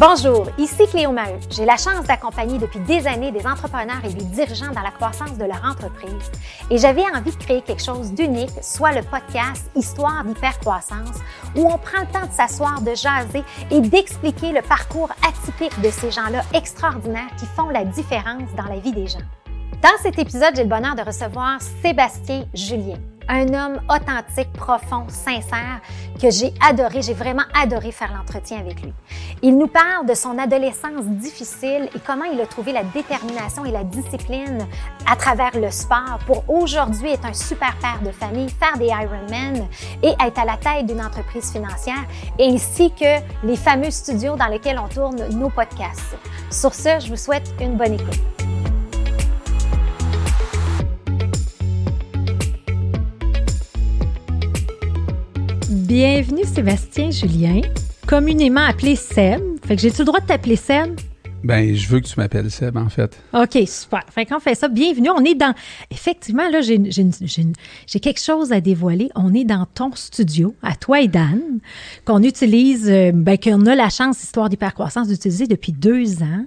Bonjour, ici Cléo Maheu. J'ai la chance d'accompagner depuis des années des entrepreneurs et des dirigeants dans la croissance de leur entreprise. Et j'avais envie de créer quelque chose d'unique, soit le podcast Histoire d'hypercroissance, où on prend le temps de s'asseoir, de jaser et d'expliquer le parcours atypique de ces gens-là extraordinaires qui font la différence dans la vie des gens. Dans cet épisode, j'ai le bonheur de recevoir Sébastien Julien un homme authentique, profond, sincère, que j'ai adoré, j'ai vraiment adoré faire l'entretien avec lui. Il nous parle de son adolescence difficile et comment il a trouvé la détermination et la discipline à travers le sport pour aujourd'hui être un super père de famille, faire des Ironman et être à la tête d'une entreprise financière, ainsi que les fameux studios dans lesquels on tourne nos podcasts. Sur ce, je vous souhaite une bonne écoute. Bienvenue Sébastien Julien, communément appelé Seb. Fait que j'ai-tu le droit de t'appeler Seb? Ben, je veux que tu m'appelles Seb, en fait. OK, super. Fait qu'on fait ça. Bienvenue. On est dans. Effectivement, là, j'ai quelque chose à dévoiler. On est dans ton studio, à toi et Dan, qu'on utilise, euh, ben, qu'on a la chance, Histoire d'hypercroissance, d'utiliser depuis deux ans.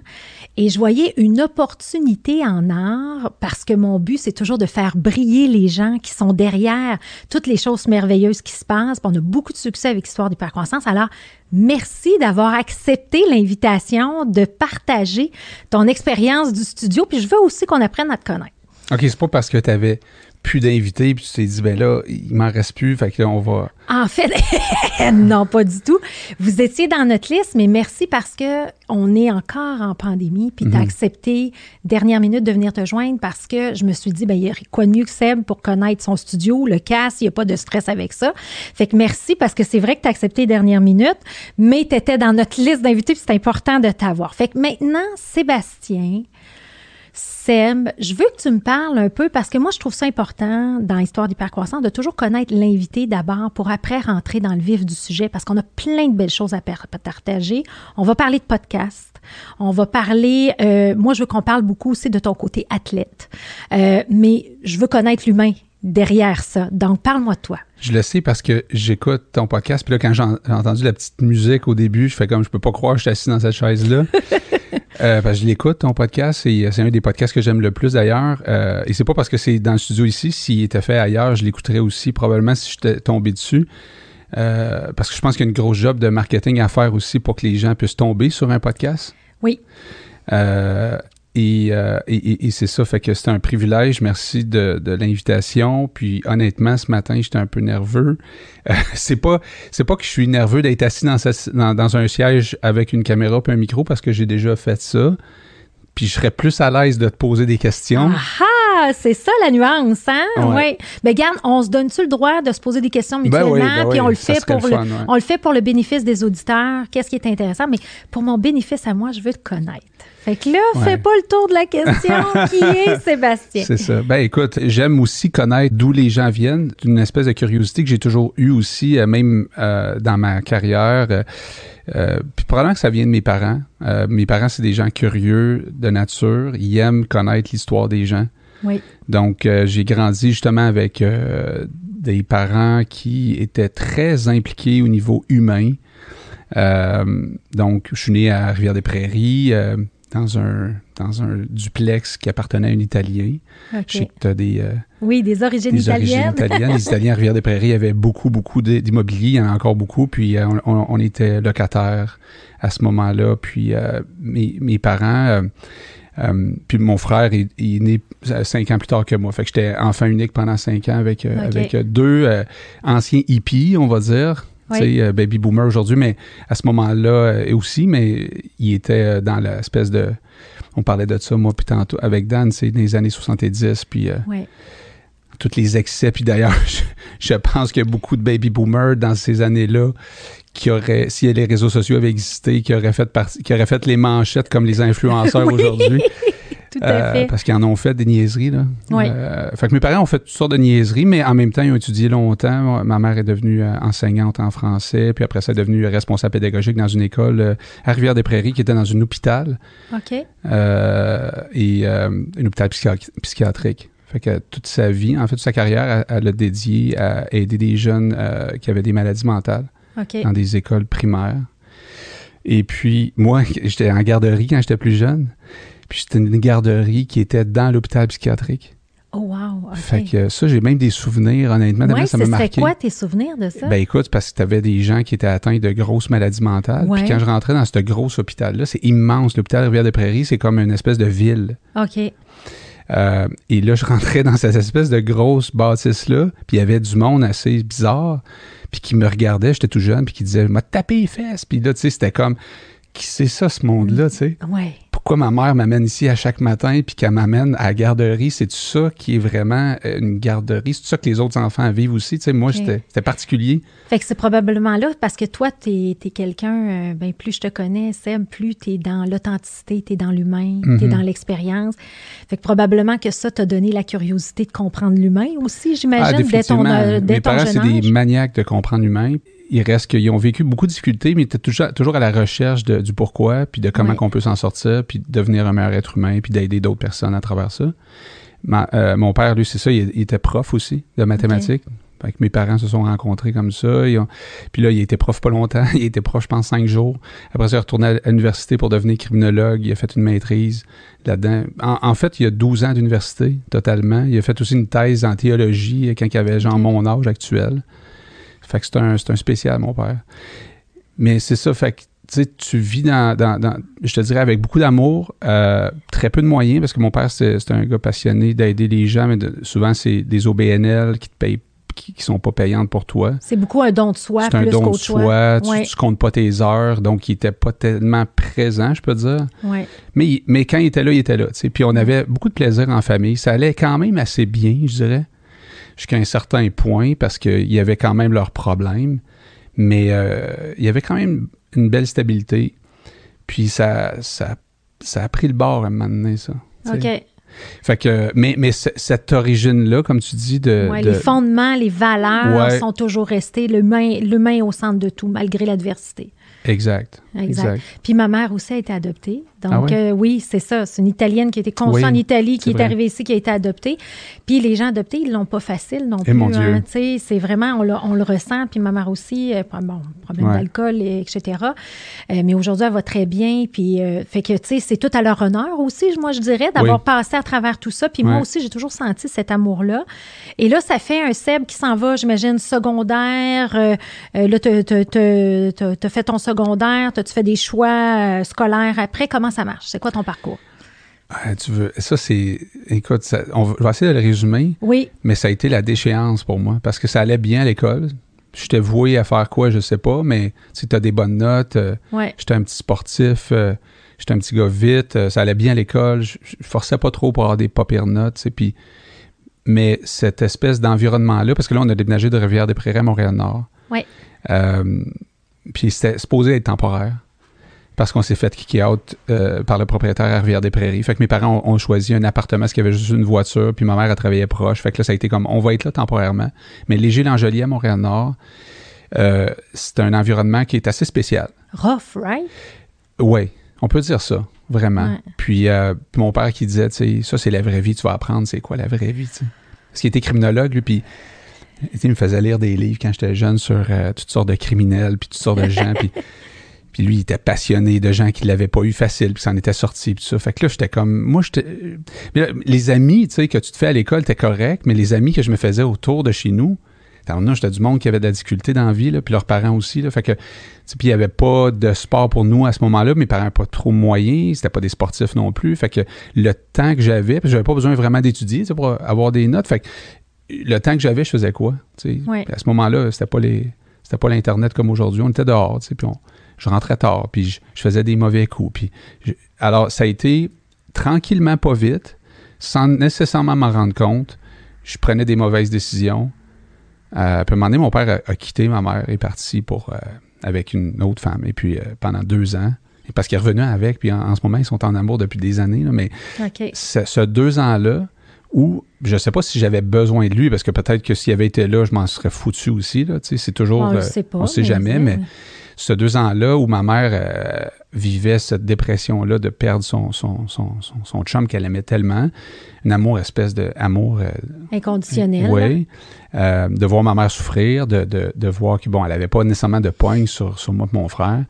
Et je voyais une opportunité en art parce que mon but, c'est toujours de faire briller les gens qui sont derrière toutes les choses merveilleuses qui se passent. On a beaucoup de succès avec Histoire d'hypercroissance. Alors, merci d'avoir accepté l'invitation de partager ton expérience du studio. Puis je veux aussi qu'on apprenne à te connaître. OK, c'est pas parce que tu avais plus d'invités, puis tu t'es dit, ben là, il m'en reste plus, fait que là, on va. En fait, non, pas du tout. Vous étiez dans notre liste, mais merci parce que on est encore en pandémie, puis tu as mhm. accepté, dernière minute, de venir te joindre parce que je me suis dit, ben, il y a quoi de mieux que Seb pour connaître son studio, le casse, il n'y a pas de stress avec ça. Fait que merci parce que c'est vrai que tu as accepté dernière minute, mais tu étais dans notre liste d'invités, puis c'est important de t'avoir. Fait que maintenant, Sébastien, Seb, je veux que tu me parles un peu parce que moi, je trouve ça important dans l'histoire d'hypercroissance de toujours connaître l'invité d'abord pour après rentrer dans le vif du sujet parce qu'on a plein de belles choses à partager. On va parler de podcast. On va parler, euh, moi, je veux qu'on parle beaucoup aussi de ton côté athlète. Euh, mais je veux connaître l'humain derrière ça. Donc, parle-moi de toi. Je le sais parce que j'écoute ton podcast. Puis là, quand j'ai entendu la petite musique au début, je fais comme je peux pas croire que je suis assis dans cette chaise-là. Euh, parce que je l'écoute, ton podcast, et euh, c'est un des podcasts que j'aime le plus d'ailleurs. Euh, et c'est pas parce que c'est dans le studio ici. S'il était fait ailleurs, je l'écouterais aussi, probablement si j'étais tombé dessus. parce que je pense qu'il y a une grosse job de marketing à faire aussi pour que les gens puissent tomber sur un podcast. Oui. Euh, et, et, c'est ça, fait que c'est un privilège. Merci de, de l'invitation. Puis honnêtement, ce matin, j'étais un peu nerveux. Euh, c'est pas c'est pas que je suis nerveux d'être assis dans, dans, un siège avec une caméra et un micro parce que j'ai déjà fait ça. Puis je serais plus à l'aise de te poser des questions. Ah, c'est ça la nuance, hein? Oui. Ouais. Ben, garde, on se donne-tu le droit de se poser des questions ben mutuellement, ben puis on le fait pour le, on le fait pour le bénéfice des auditeurs? Qu'est-ce qui est intéressant? Mais pour mon bénéfice à moi, je veux te connaître. Fait que là, fais pas le tour de la question qui est Sébastien? C'est ça. Ben écoute, j'aime aussi connaître d'où les gens viennent. C'est une espèce de curiosité que j'ai toujours eue aussi, euh, même euh, dans ma carrière. Euh, puis probablement que ça vient de mes parents. mes parents, c'est des gens curieux de nature. Ils aiment connaître l'histoire des gens. Oui. Donc, j'ai grandi justement avec des parents qui étaient très impliqués au niveau humain. donc, je suis né à Rivière-des-Prairies dans un, dans un duplex qui appartenait à un Italien. Je sais que tu as des... Euh, oui, des origines italiennes. Les Italiens à Rivière-des-Prairies avaient beaucoup, beaucoup d'immobilier, il y en a encore beaucoup, puis euh, on, était locataires à ce moment-là. Puis euh, mes, mes, parents... puis mon frère est, est, né cinq ans plus tard que moi. Fait que j'étais enfant unique pendant cinq ans avec, avec deux anciens hippies, on va dire. Euh, baby boomer aujourd'hui, mais à ce moment-là euh, aussi, mais il était euh, dans l'espèce de. On parlait de ça, moi, puis tantôt, avec Dan, c'est dans les années 70, puis. Tous les excès, puis d'ailleurs, je, pense qu'il y a beaucoup de baby boomers dans ces années-là qui auraient, si les réseaux sociaux avaient existé, qui auraient fait qui auraient fait les manchettes comme les influenceurs aujourd'hui. Euh, parce qu'ils en ont fait des niaiseries. Là. Oui. Euh, fait que mes parents ont fait toutes sortes de niaiseries, mais en même temps, ils ont étudié longtemps. Ma mère est devenue euh, enseignante en français, puis après ça, elle est devenue responsable pédagogique dans une école à Rivière-des-Prairies qui était dans un hôpital. OK. et un hôpital psychiatrique. Fait que toute sa vie, en fait, toute sa carrière, elle l'a dédiée à aider des jeunes qui avaient des maladies mentales dans des écoles primaires. Et puis, moi, j'étais en garderie quand j'étais plus jeune. Puis c'était une garderie qui était dans l'hôpital psychiatrique. Oh, wow. Fait que ça, j'ai même des souvenirs, honnêtement. ouais, ça m'a marqué. quoi tes souvenirs de ça? Ben écoute, parce que tu avais des gens qui étaient atteints de grosses maladies mentales. Ouais. Puis quand je rentrais dans ce gros hôpital-là, c'est immense. L'hôpital Rivière-des-Prairies, c'est comme une espèce de ville. OK. Euh, et là, je rentrais dans cette espèce de grosse bâtisse-là, puis il y avait du monde assez bizarre, puis qui me regardait, j'étais tout jeune, puis qui disait « m'a tapé les fesses », puis là, tu sais, c'était comme « qui c'est ça, ce monde-là, tu sais? Ouais. Pourquoi ma mère m'amène ici à chaque matin, puis qu'elle m'amène à la garderie? C'est ça qui est vraiment euh, une garderie? C'est ça que les autres enfants vivent aussi? Tu sais, moi, Ok. c'était particulier. Fait que c'est probablement là, parce que toi, t'es es, quelqu'un, euh, ben, plus je te connais, Seb, plus t'es dans l'authenticité, t'es dans l'humain, t'es Mhm. dans l'expérience. Fait que probablement que ça t'a donné la curiosité de comprendre l'humain aussi, Ah, j'imagine, dès ton, définitivement. euh, dès Mes ton parents, c'est des maniaques de comprendre l'humain. Il reste qu'ils ont vécu beaucoup de difficultés, mais ils étaient toujours, toujours à la recherche de- du pourquoi, puis de comment Ouais. qu'on peut s'en sortir, puis de devenir un meilleur être humain, puis d'aider d'autres personnes à travers ça. Ma- euh, mon père, lui, c'est ça, il, il était prof aussi de mathématiques. Fait que mes parents se sont rencontrés comme ça. Ils ont- Puis là, il était prof pas longtemps. Il était prof, je pense, cinq jours. Après ça, il est retourné à l'université pour devenir criminologue. Il a fait une maîtrise là-dedans. En, en fait, il a 12 ans d'université, totalement. Il a fait aussi une thèse en théologie quand il avait genre mon âge actuel. Fait que c'est un, c'est un spécial, mon père. Mais c'est ça, fait que tu vis dans, dans- dans- je te dirais, avec beaucoup d'amour, euh, très peu de moyens, parce que mon père, c'est un gars passionné d'aider les gens, mais de- souvent, c'est des OBNL qui te payent, qui, qui sont pas payantes pour toi. C'est beaucoup un don de soi, C'est un don de soi, tu, Ouais. tu comptes pas tes heures, donc il était pas tellement présent, je peux dire. Ouais. Mais, mais quand il était là, il était là. Puis on avait beaucoup de plaisir en famille. Ça allait quand même assez bien, je dirais, jusqu'à un certain point, parce qu'il y avait quand même leurs problèmes. Mais euh, il y avait quand même une belle stabilité. Puis ça, ça, ça a pris le bord à un moment donné, ça. OK. Fait que, mais, mais cette origine-là, comme tu dis, de. Ouais, de- Les fondements, les valeurs Ouais. sont toujours restés. L'humain l'humain au centre de tout, malgré l'adversité. Exact. Exact. Puis ma mère aussi a été adoptée. Donc, Ah ouais? euh, oui, c'est ça. C'est une Italienne qui a été conçue Oui, en Italie, qui est arrivée ici, qui a été adoptée. Puis les gens adoptés, ils l'ont pas facile non Eh, plus. mon Dieu. hein. Tu sais, c'est vraiment, on, le- on le ressent. Puis ma mère aussi, euh, bon, problème Ouais. d'alcool, et etc. Euh, mais aujourd'hui, elle va très bien. Puis, euh, fait que, tu sais, c'est tout à leur honneur aussi, moi, je dirais, d'avoir Oui. passé à travers tout ça. Puis moi aussi, j'ai toujours senti cet amour-là. Et là, ça fait un Seb qui s'en va, j'imagine, secondaire. Là, tu as fait ton secondaire, tu fait des choix euh, scolaires après? Comment ça marche? C'est quoi ton parcours? Ah, tu veux, ça, c'est. Écoute, ça- on va, je vais essayer de le résumer. Oui, Mais ça a été la déchéance pour moi parce que ça allait bien à l'école. J'étais voué à faire quoi, je sais pas, mais si tu as des bonnes notes, euh, ouais. j'étais un petit sportif, euh, j'étais un petit gars vite, euh, ça allait bien à l'école, je, je forçais pas trop pour avoir des pas pires notes, tu puis mais cette espèce d'environnement-là, parce que là, on a déménagé de Rivière-des-Prairies à Montréal-Nord. Ouais. Euh, puis c'était supposé être temporaire parce qu'on s'est fait kick out euh, par le propriétaire à Rivière-des-Prairies. Fait que mes parents ont, ont choisi un appartement parce qu'il y avait juste une voiture, puis ma mère a travaillé proche. Fait que là, ça a été comme, on va être là temporairement. Mais Léger-Langelier à Montréal-Nord, euh, c'est un environnement qui est assez spécial. Rough, right? Oui, on peut dire ça, vraiment. Ouais. Puis, euh, puis mon père qui disait, tu sais, ça c'est la vraie vie, tu vas apprendre c'est quoi la vraie vie, tu sais. Parce qu'il était criminologue, lui, puis il me faisait lire des livres quand j'étais jeune sur euh, toutes sortes de criminels, puis toutes sortes de gens, puis, puis lui, il était passionné de gens qui l'avaient pas eu facile, puis s'en était sorti, puis tout ça. Fait que là, j'étais comme, moi, j'étais... les amis, tu sais, que tu te fais à l'école, t'es correct, mais les amis que je me faisais autour de chez nous, Là, j'étais du monde qui avait de la difficulté dans la vie, là, puis leurs parents aussi. Là, fait que, puis il n'y avait pas de sport pour nous à ce moment-là. Mes parents pas trop moyens, c'était pas des sportifs non plus. Fait que le temps que j'avais, puis j'avais pas besoin vraiment d'étudier pour avoir des notes. Fait que le temps que j'avais, je faisais quoi? Ouais. À ce moment-là, c'était pas les. C'était pas l'Internet comme aujourd'hui. On était dehors, puis on- je rentrais tard, puis je, je faisais des mauvais coups. Puis je- alors, ça a été tranquillement, pas vite, sans nécessairement m'en rendre compte. Je prenais des mauvaises décisions. Euh, puis à un moment donné, mon père a, a quitté, ma mère est partie pour, euh, avec une autre femme. Et puis euh, pendant deux ans, et parce qu'il est revenu avec, puis en, en ce moment, ils sont en amour depuis des années. là, mais OK. ce, ce deux ans-là, où je sais pas si j'avais besoin de lui, parce que peut-être que s'il avait été là, je m'en serais foutu aussi. C'est toujours. on le euh, sait pas. on sait jamais, mais ce deux ans-là où ma mère euh, vivait cette dépression-là de perdre son, son, son, son, chum qu'elle aimait tellement, un amour, espèce d'amour... Euh, Inconditionnel. Oui. Euh, de voir ma mère souffrir, de, de, de voir que, bon, elle avait pas nécessairement de poigne sur, sur moi et mon frère.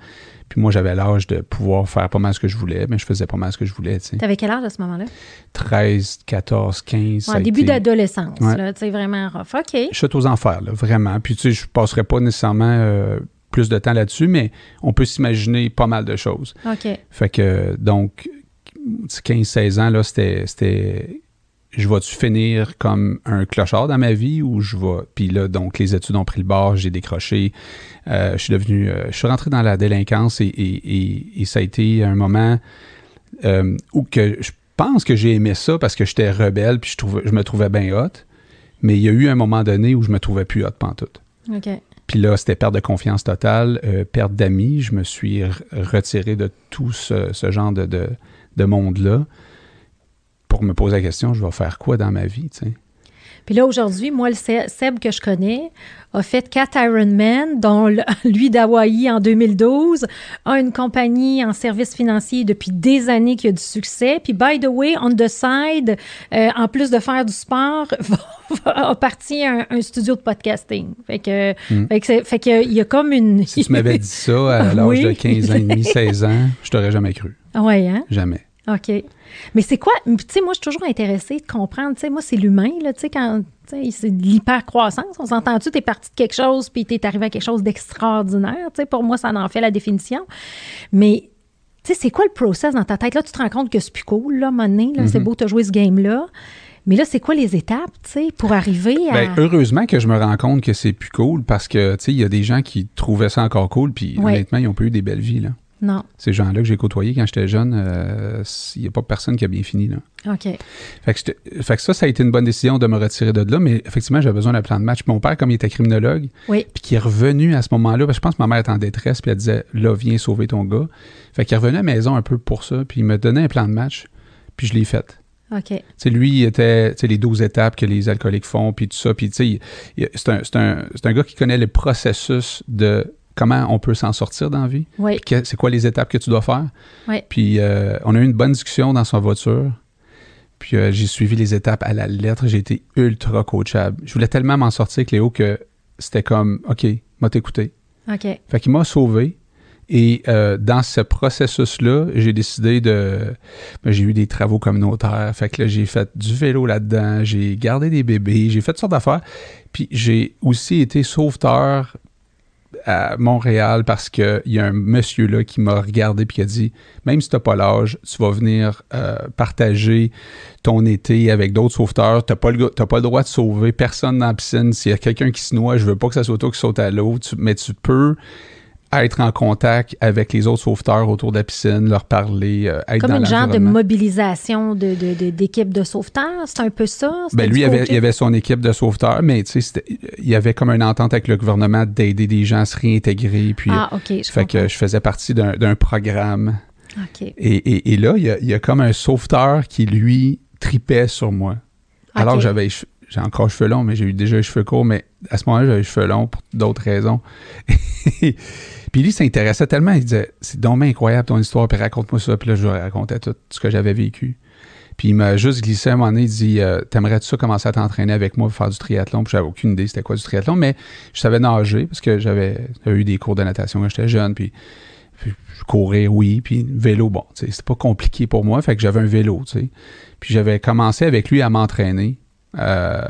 Puis moi, j'avais l'âge de pouvoir faire pas mal ce que je voulais, mais je faisais pas mal ce que je voulais. Tu avais quel âge à ce moment-là? 13, 14, 15. Ouais, début d'adolescence, là, tu sais, vraiment rough. OK. Je suis aux enfers, là, vraiment. Puis tu sais, je passerai pas nécessairement euh, plus de temps là-dessus, mais on peut s'imaginer pas mal de choses. OK. Fait que, donc, 15-16 ans, là, c'était je vais-tu finir comme un clochard dans ma vie ou je vais. Puis là, donc, les études ont pris le bord, j'ai décroché. Euh, je suis devenu. Euh, je suis rentré dans la délinquance et, et, et, ça a été un moment euh, où que je pense que j'ai aimé ça parce que j'étais rebelle puis je, trouvais, je me trouvais bien hot. Mais il y a eu un moment donné où je me trouvais plus hot pantoute. OK. Puis là, c'était perte de confiance totale, perte d'amis. Je me suis retiré de tout ce, ce genre de, de, de monde-là pour me poser la question, je vais faire quoi dans ma vie, tu sais? Puis là, aujourd'hui, moi, le Seb que je connais a fait quatre Ironman, dont lui d'Hawaï en 2012, a une compagnie en services financiers depuis des années qui a du succès. Puis, by the way, on the side, euh, en plus de faire du sport, a parti un, un, studio de podcasting. Fait que, hmm. fait que, il y a comme une... Si tu m'avais dit ça à l'âge de 15 ans et demi, 16 ans, je t'aurais jamais cru. Oui, hein? Jamais. OK. Mais c'est quoi, tu sais, moi, je suis toujours intéressée de comprendre, tu sais, moi, c'est l'humain, là, tu sais, quand, tu sais, c'est l'hypercroissance. On s'entend-tu, t'es parti de quelque chose, puis t'es arrivé à quelque chose d'extraordinaire, tu sais, pour moi, ça en fait la définition. Mais, tu sais, c'est quoi le process dans ta tête? Là, tu te rends compte que c'est plus cool, là, à là, c'est mm-hmm. beau, de jouer ce game-là. Mais là, c'est quoi les étapes, tu sais, pour arriver à. Bien, heureusement que je me rends compte que c'est plus cool parce que, tu sais, il y a des gens qui trouvaient ça encore cool, puis honnêtement, ils ont pas eu des belles vies, là. Non. Ces gens-là que j'ai côtoyés quand j'étais jeune, il euh, n'y a pas personne qui a bien fini. Là. OK. Fait que, ça, ça a été une bonne décision de me retirer de là, mais effectivement, j'avais besoin d'un plan de match. Mon père, comme il était criminologue, puis qui est revenu à ce moment-là, je pense que ma mère était en détresse, puis elle disait Là, viens sauver ton gars. Fait qu'il est revenu à la maison un peu pour ça, puis il me donnait un plan de match, puis je l'ai fait. OK. sais, lui, il était les 12 étapes que les alcooliques font, puis tout ça. Puis, tu sais, c'est un, un, un, gars qui connaît le processus de comment on peut s'en sortir dans la vie? Oui. C'est quoi les étapes que tu dois faire? Oui. Puis euh, on a eu une bonne discussion dans sa voiture. Puis euh, j'ai suivi les étapes à la lettre. J'ai été ultra coachable. Je voulais tellement m'en sortir, Cléo, que c'était comme, OK, m'a t'écouter. OK. Fait qu'il m'a sauvé. Et euh, dans ce processus-là, j'ai décidé de. Ben, j'ai eu des travaux communautaires. Fait que là, j'ai fait du vélo là-dedans. J'ai gardé des bébés. J'ai fait toutes sortes d'affaires. Puis j'ai aussi été sauveteur à Montréal parce qu'il y a un monsieur là qui m'a regardé puis qui a dit même si tu n'as pas l'âge, tu vas venir euh, partager ton été avec d'autres sauveteurs. Tu n'as pas, le, pas le droit de sauver personne dans la piscine. S'il y a quelqu'un qui se noie, je veux pas que ça soit toi qui saute à l'eau, mais tu peux être en contact avec les autres sauveteurs autour de la piscine, leur parler, euh, être Comme dans une genre de mobilisation de, d'équipe de, sauveteurs, c'est un peu ça? Ben lui, il avait, il avait son équipe de sauveteurs, mais tu sais, il y avait comme une entente avec le gouvernement d'aider des gens à se réintégrer. Puis, ah, OK, je Fait que je faisais partie d'un, programme. OK. Et, et, là, il y, a, il y, a, comme un sauveteur qui, lui, tripait sur moi. Alors que j'avais j'ai encore les cheveux longs, mais j'ai eu déjà les cheveux courts, mais à ce moment-là, j'avais les cheveux longs pour d'autres raisons. Puis lui s'intéressait tellement, il disait C'est dommage incroyable ton histoire, puis raconte-moi ça. Puis là, je lui racontais tout ce que j'avais vécu. Puis il m'a juste glissé à un moment donné, il dit euh, T'aimerais-tu ça commencer à t'entraîner avec moi pour faire du triathlon? Puis j'avais aucune idée c'était quoi du triathlon, mais je savais nager parce que j'avais eu des cours de natation quand j'étais jeune. Puis, je courais, oui. Puis vélo, bon, c'était pas compliqué pour moi. Fait que j'avais un vélo, tu sais. Puis j'avais commencé avec lui à m'entraîner euh,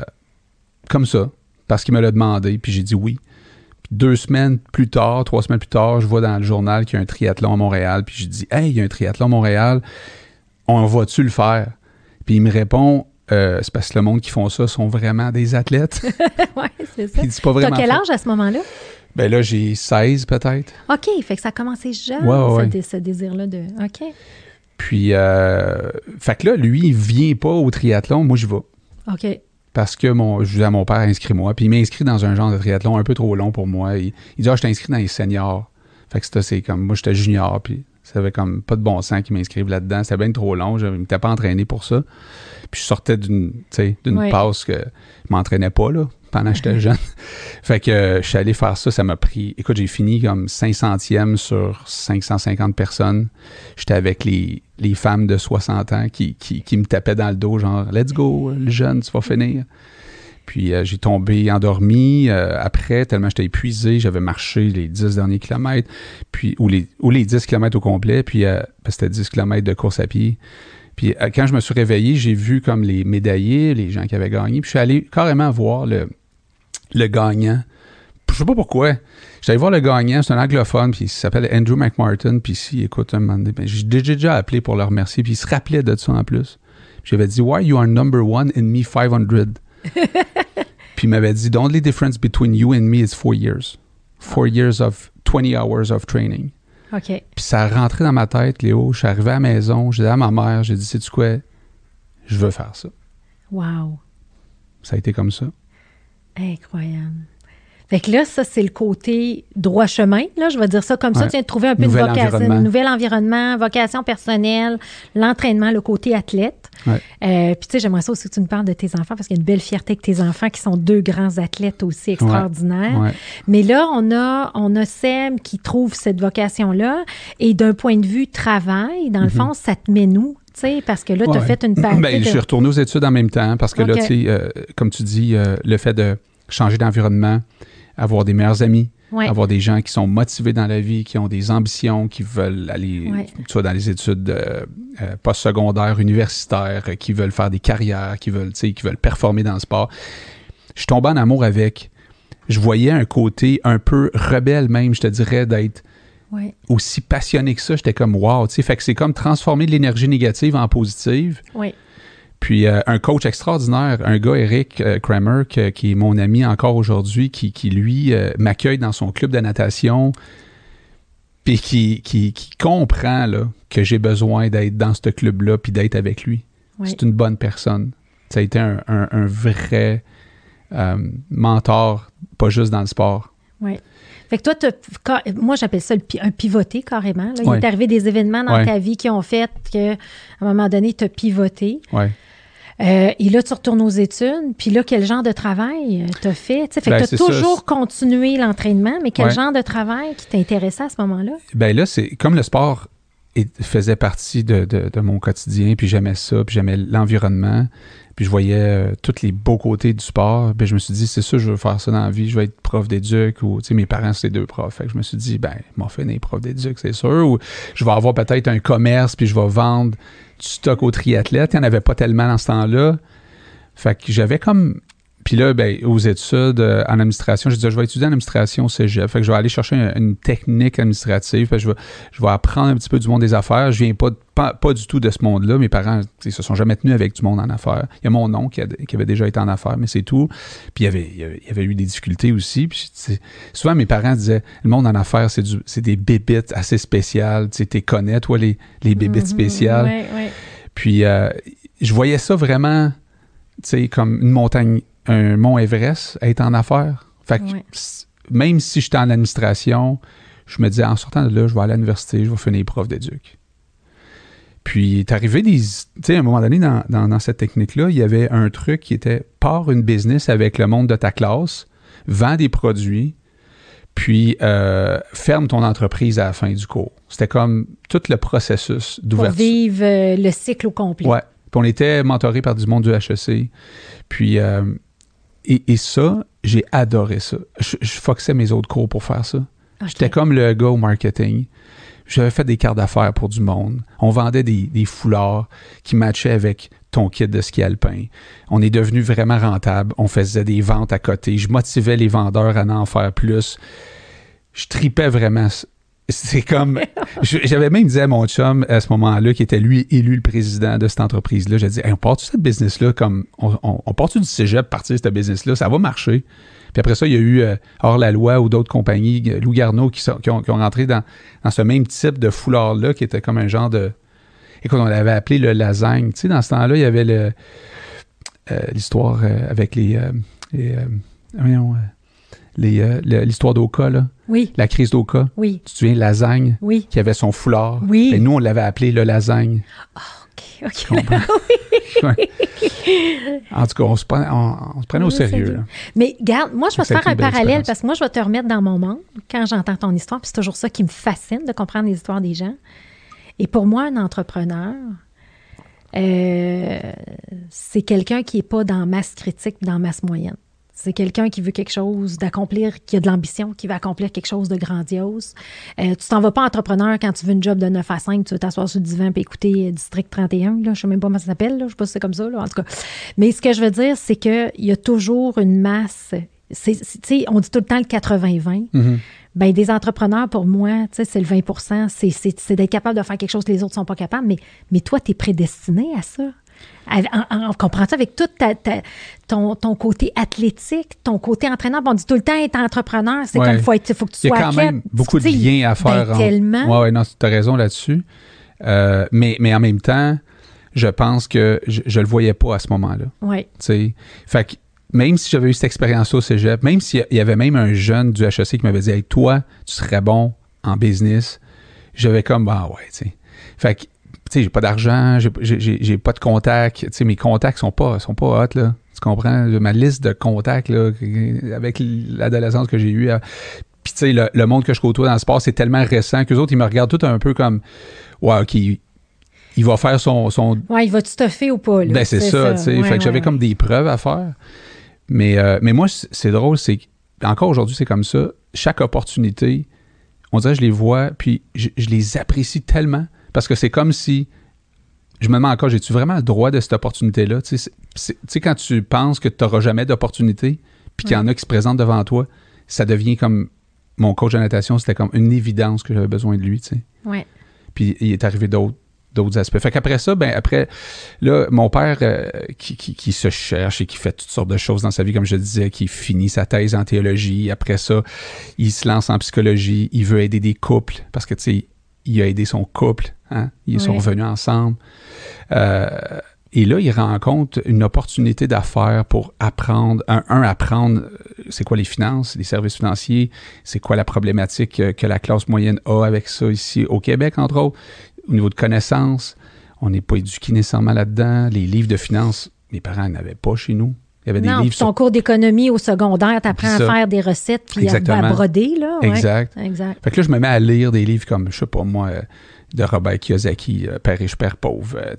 comme ça, parce qu'il me l'a demandé. Puis j'ai dit oui deux semaines plus tard, trois semaines plus tard, je vois dans le journal qu'il y a un triathlon à Montréal. Puis je dis Hey, il y a un triathlon à Montréal, on va-tu le faire? Puis il me répond euh, C'est parce que le monde qui font ça sont vraiment des athlètes. oui, c'est ça. Tu pas quel âge à ce moment-là? Ben là, j'ai 16 peut-être. OK, fait que ça a commencé jeune, ce, désir-là de. OK. Puis, euh, fait que là, lui, il vient pas au triathlon, moi, je vais. OK parce que mon, je disais à mon père, inscris-moi. Puis il m'a inscrit dans un genre de triathlon un peu trop long pour moi. Il, dit, ah, je t'ai inscrit dans les seniors. Fait que c'était, c'est comme, moi, j'étais junior, puis ça avait comme pas de bon sens qu'ils m'inscrivent là-dedans. C'était bien trop long. Je ne m'étais pas entraîné pour ça. Puis je sortais d'une, d'une passe que je m'entraînais pas, là. pendant que j'étais jeune. fait que euh, je suis allé faire ça, ça m'a pris... Écoute, j'ai fini comme 500e sur 550 personnes. J'étais avec les, les femmes de 60 ans qui, qui, me tapaient dans le dos, genre « Let's go, le jeune, tu vas finir ». Puis euh, j'ai tombé endormi euh, après, tellement j'étais épuisé. J'avais marché les 10 derniers kilomètres, puis, ou, les, ou les 10 kilomètres au complet, puis euh, c'était 10 kilomètres de course à pied. Puis quand je me suis réveillé, j'ai vu comme les médaillés, les gens qui avaient gagné. Puis je suis allé carrément voir le, le gagnant. Je sais pas pourquoi. J'étais allé voir le gagnant, c'est un anglophone, puis il s'appelle Andrew McMartin. Puis si, écoute, un moment ben, j'ai déjà appelé pour le remercier, puis il se rappelait de ça en plus. J'avais dit, Why you are number one in me 500? Puis il m'avait dit, The only difference between you and me is four years. Four years of 20 hours of training. OK. Puis ça a rentré dans ma tête, Léo. Je suis arrivé à la maison, j'ai dit à ma mère, j'ai dit, sais-tu quoi? Je veux faire ça. Wow. Ça a été comme ça. Incroyable. Fait que là, ça, c'est le côté droit chemin, là, je vais dire ça comme ça. Tu viens de trouver un peu Nouvel une vocation, environnement. nouvel environnement, vocation personnelle, l'entraînement, le côté athlète. Ouais. Euh, puis tu sais, j'aimerais ça aussi que tu nous parles de tes enfants parce qu'il y a une belle fierté avec tes enfants qui sont deux grands athlètes aussi extraordinaires. Ouais. Mais là, on a, on a Sem qui trouve cette vocation-là et d'un point de vue travail, dans le fond, ça te met nous, tu sais, parce que là, tu as. Ouais. fait une partie. Ben, je suis retourné aux études en même temps parce que là, tu sais, euh, comme tu dis, euh, le fait de changer d'environnement, avoir des meilleurs amis, Ouais. avoir des gens qui sont motivés dans la vie, qui ont des ambitions, qui veulent aller, Ouais. vois, dans les études euh, euh, postsecondaires, universitaires, euh, qui veulent faire des carrières, qui veulent, qui veulent performer dans le sport. Je suis tombé en amour avec. Je voyais un côté un peu rebelle même, je te dirais, d'être Ouais. aussi passionné que ça. J'étais comme wow, tu sais, fait que c'est comme transformer de l'énergie négative en positive. Puis euh, un coach extraordinaire, un gars, Eric euh, Kramer, que- qui est mon ami encore aujourd'hui, qui, qui, lui euh, m'accueille dans son club de natation, puis qui, qui, qui comprend là, que j'ai besoin d'être dans ce club-là, puis d'être avec lui. C'est une bonne personne. Ça a été un, un- un vrai mentor, pas juste dans le sport. Oui. Fait que toi, ca- moi, j'appelle ça un pivoté carrément. Là. Il Ouais. est arrivé des événements dans Ouais. ta vie qui ont fait que, à un moment donné, tu as pivoté. Ouais. Euh, et là, tu retournes aux études. Puis là, quel genre de travail tu as fait? Fait Ben, que ça. toujours continué l'entraînement, mais quel Ouais. genre de travail qui t'intéressait à ce moment-là? Ben là, c'est comme le sport est- faisait partie de, de- mon quotidien, puis j'aimais ça, puis j'aimais l'environnement, puis je voyais euh, tous les beaux côtés du sport. Ben je me suis dit, c'est ça, je veux faire ça dans la vie, je vais être prof d'éduc, ou tu sais, mes parents, c'est deux profs. Fait que je me suis dit, ben, m'en fait des profs d'éduc, c'est sûr, ou je vais avoir peut-être un commerce, puis je vais vendre du stock aux triathlètes. Il n'y en avait pas tellement dans ce temps-là. Fait que j'avais comme. Puis là, ben, aux études euh, en administration, je disais, je vais étudier en administration au cégep. Fait que je vais aller chercher une, une technique administrative. Fait que je vais, je vais apprendre un petit peu du monde des affaires. Je viens pas, de- pas, pas du tout de ce monde-là. Mes parents, ils se sont jamais tenus avec du monde en affaires. Il y a mon oncle qui, a- qui avait déjà été en affaires, mais c'est tout. Puis il y avait, il y avait, il y avait eu des difficultés aussi. Puis souvent, mes parents disaient, le monde en affaires, c'est, du, c'est des bébites assez spéciales. Tu sais, t'es connais, toi, les, les bébites Mhm. spéciales. Ouais, ouais. Puis euh, je voyais ça vraiment, tu sais, comme une montagne, un mont Everest, être en affaires. Fait que même si j'étais en administration, je me disais, en sortant de là, je vais aller à l'université, je vais finir prof d'éduc. Puis, est arrivé des. Tu sais, à un moment donné, dans, dans- dans cette technique-là, il y avait un truc qui était part une business avec le monde de ta classe, vends des produits, puis euh, ferme ton entreprise à la fin du cours. C'était comme tout le processus Pour d'ouverture. vivre euh, le cycle au complet. Ouais. Puis on était mentoré par du monde du HEC. Puis, euh, et, et ça, j'ai adoré ça. Je, je foxais mes autres cours pour faire ça. J'étais comme le gars au marketing. J'avais fait des cartes d'affaires pour du monde. On vendait des, des foulards qui matchaient avec ton kit de ski alpin. On est devenu vraiment rentable. On faisait des ventes à côté. Je motivais les vendeurs à en faire plus. Je tripais vraiment. C'est comme. J'avais même dit à mon chum à ce moment-là, qui était lui élu le président de cette entreprise-là, j'ai dit on part-tu cette business-là comme. On, on, on part-tu du cégep partir cette business-là? Ça va marcher. Puis après ça, il y a eu euh, Hors la loi ou d'autres compagnies, euh, Lou Garneau, qui, sont- qui ont, qui ont rentré dans, dans ce même type de foulard-là, qui était comme un genre de. Écoute, on l'avait appelé le lasagne. Tu sais, dans ce temps-là, il y avait le euh, l'histoire euh, avec les. euh, les, voyons, euh, euh, l'histoire d'Oka, là. Oui, La crise d'Oka. oui, Tu te souviens, lasagne, oui. qui avait son foulard. Oui. Et nous, on l'avait appelé le lasagne. OK, OK. comprends? En tout cas, on se, prenait, on, se prenait au sérieux. Mais garde, moi, je vais te faire un parallèle parce que moi, je vais te remettre dans mon monde quand j'entends ton histoire. Puis c'est toujours ça qui me fascine de comprendre les histoires des gens. Et pour moi, un entrepreneur, euh, c'est quelqu'un qui n'est pas dans masse critique, dans masse moyenne. C'est quelqu'un qui veut quelque chose d'accomplir, qui a de l'ambition, qui veut accomplir quelque chose de grandiose. Euh, tu t'en vas pas entrepreneur quand tu veux une job de 9 à 5, tu veux t'asseoir sur le divan et écouter euh, District 31. Là, je sais même pas comment ça s'appelle. Je sais pas si c'est comme ça. Là, en tout cas. Mais ce que je veux dire, c'est qu'il y a toujours une masse. C'est, on dit tout le temps le 80-20. Mm-hmm. Ben, des entrepreneurs, pour moi, c'est le 20 c'est, c'est, d'être capable de faire quelque chose que les autres sont pas capables. Mais, mais toi, tu es prédestiné à ça. On comprend ça avec tout ton, ton, côté athlétique, ton côté entraîneur. on dit tout le temps être entrepreneur, c'est comme faut, être, faut que tu sois Il y a quand même beaucoup de liens à faire. Ben, tellement. Oui, ouais, non, tu as raison là-dessus. Euh, mais, mais en même temps, je pense que je, ne le voyais pas à ce moment-là. Oui. Fait que même si j'avais eu cette expérience au cégep, même s'il y avait même un jeune du HEC qui m'avait dit hey, toi, tu serais bon en business, j'avais comme, bah ouais, tu sais. Fait que tu j'ai pas d'argent, j'ai pas de contacts. Tu sais, mes contacts sont pas, sont pas hot, là. Tu comprends? Ma liste de contacts, là, avec l'adolescence que j'ai eue. Euh, puis, tu sais, le, monde que je côtoie dans le sport, c'est tellement récent qu'eux autres, ils me regardent tout un peu comme, ouais, OK, il, va faire son. son... Ouais, il va te stuffer ou pas, là. Ben, c'est ça, tu sais. fait que j'avais comme des preuves à faire. Mais, euh, mais moi, c'est drôle, c'est encore aujourd'hui, c'est comme ça. Chaque opportunité, on dirait, je les vois, puis je les apprécie tellement parce que c'est comme si. Je me demande encore, j'ai-tu vraiment le droit de cette opportunité-là? Tu sais, quand tu penses que tu n'auras jamais d'opportunité, puis qu'il y en a qui se présentent devant toi, ça devient comme. Mon coach de natation, c'était comme une évidence que j'avais besoin de lui, tu sais. Ouais. Puis il est arrivé d'autres d'autres aspects. Fait qu'après ça, ben après, là, mon père euh, qui, qui, se cherche et qui fait toutes sortes de choses dans sa vie, comme je disais, qui finit sa thèse en théologie. Après ça, il se lance en psychologie. Il veut aider des couples parce que, tu sais, il a aidé son couple. Hein? Ils sont revenus ensemble. Euh, et là, il rencontre une opportunité d'affaires pour apprendre, un, apprendre euh, c'est quoi les finances, les services financiers, c'est quoi la problématique que la classe moyenne a avec ça ici au Québec, entre autres, au niveau de connaissances. On n'est pas éduqué nécessairement là-dedans. Les livres de finances, mes parents n'avaient pas chez nous. Il y avait des livres. Ton cours d'économie au secondaire, tu apprends à faire des recettes puis à, broder. Là, exact. exact. Fait que là, je me mets à lire des livres comme, je sais pas moi, euh, de Robert Kiyosaki, euh, Père riche, Père pauvre, euh,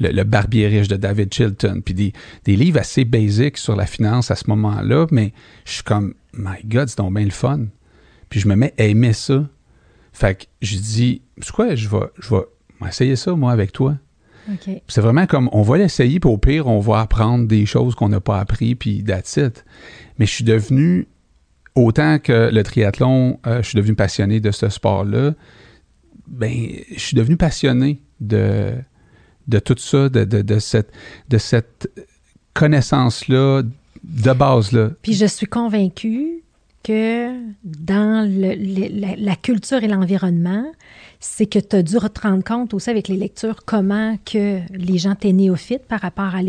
le, le, Barbier riche de David Chilton, puis des, des, livres assez basiques sur la finance à ce moment-là, mais je suis comme, my God, c'est donc bien le fun. Puis je me mets à aimer ça. Fait que je dis, c'est quoi, je vais, je vais essayer ça, moi, avec toi. C'est vraiment comme, on va l'essayer, puis au pire, on va apprendre des choses qu'on n'a pas appris, puis that's it. Mais je suis devenu, autant que le triathlon, euh, je suis devenu passionné de ce sport-là, ben, je suis devenu passionné de, de tout ça, de, de, cette, de cette connaissance-là, de base-là. Puis je suis convaincue que dans la, culture et l'environnement, c'est que tu as dû te rendre compte aussi avec les lectures comment que les gens étaient néophytes par rapport à,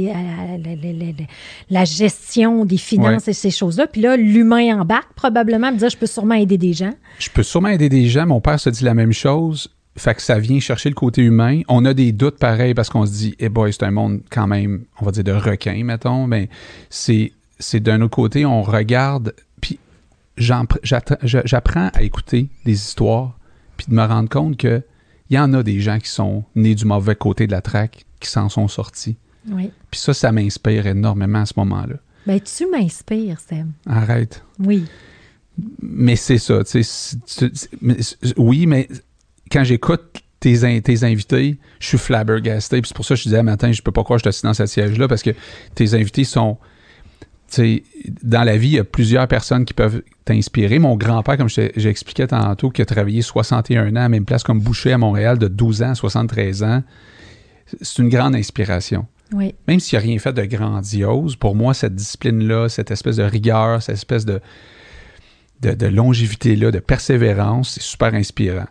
la gestion des finances et ces choses-là. Puis là, l'humain embarque probablement, me dire je peux sûrement aider des gens. Je peux sûrement aider des gens. Mon père se dit la même chose. Fait que ça vient chercher le côté humain. On a des doutes pareils parce qu'on se dit, eh boy, c'est un monde quand même, on va dire de requins, mettons. Mais c'est, c'est d'un autre côté, on regarde j'apprends à écouter des histoires, puis de me rendre compte que il y en a des gens qui sont nés du mauvais côté de la traque, qui s'en sont sortis. Oui. Puis ça, ça m'inspire énormément à ce moment-là. Ben, tu m'inspires, Sam. Arrête. Oui. Mais c'est ça, tu sais. Oui, mais quand j'écoute tes, tes invités, je suis flabbergasté. Puis c'est pour ça que je disais, matin, je peux pas croire que je suis assis dans ce siège-là, parce que tes invités sont sais, dans la vie, il y a plusieurs personnes qui peuvent t'inspirer. Mon grand-père, comme j'expliquais tantôt, qui a travaillé 61 ans à la même place comme boucher à Montréal, de 12 ans à 73 ans, c'est une grande inspiration. Oui. Même s'il n'a rien fait de grandiose, pour moi, cette discipline-là, cette espèce de rigueur, cette espèce de, de, longévité-là, de persévérance, c'est super inspirant.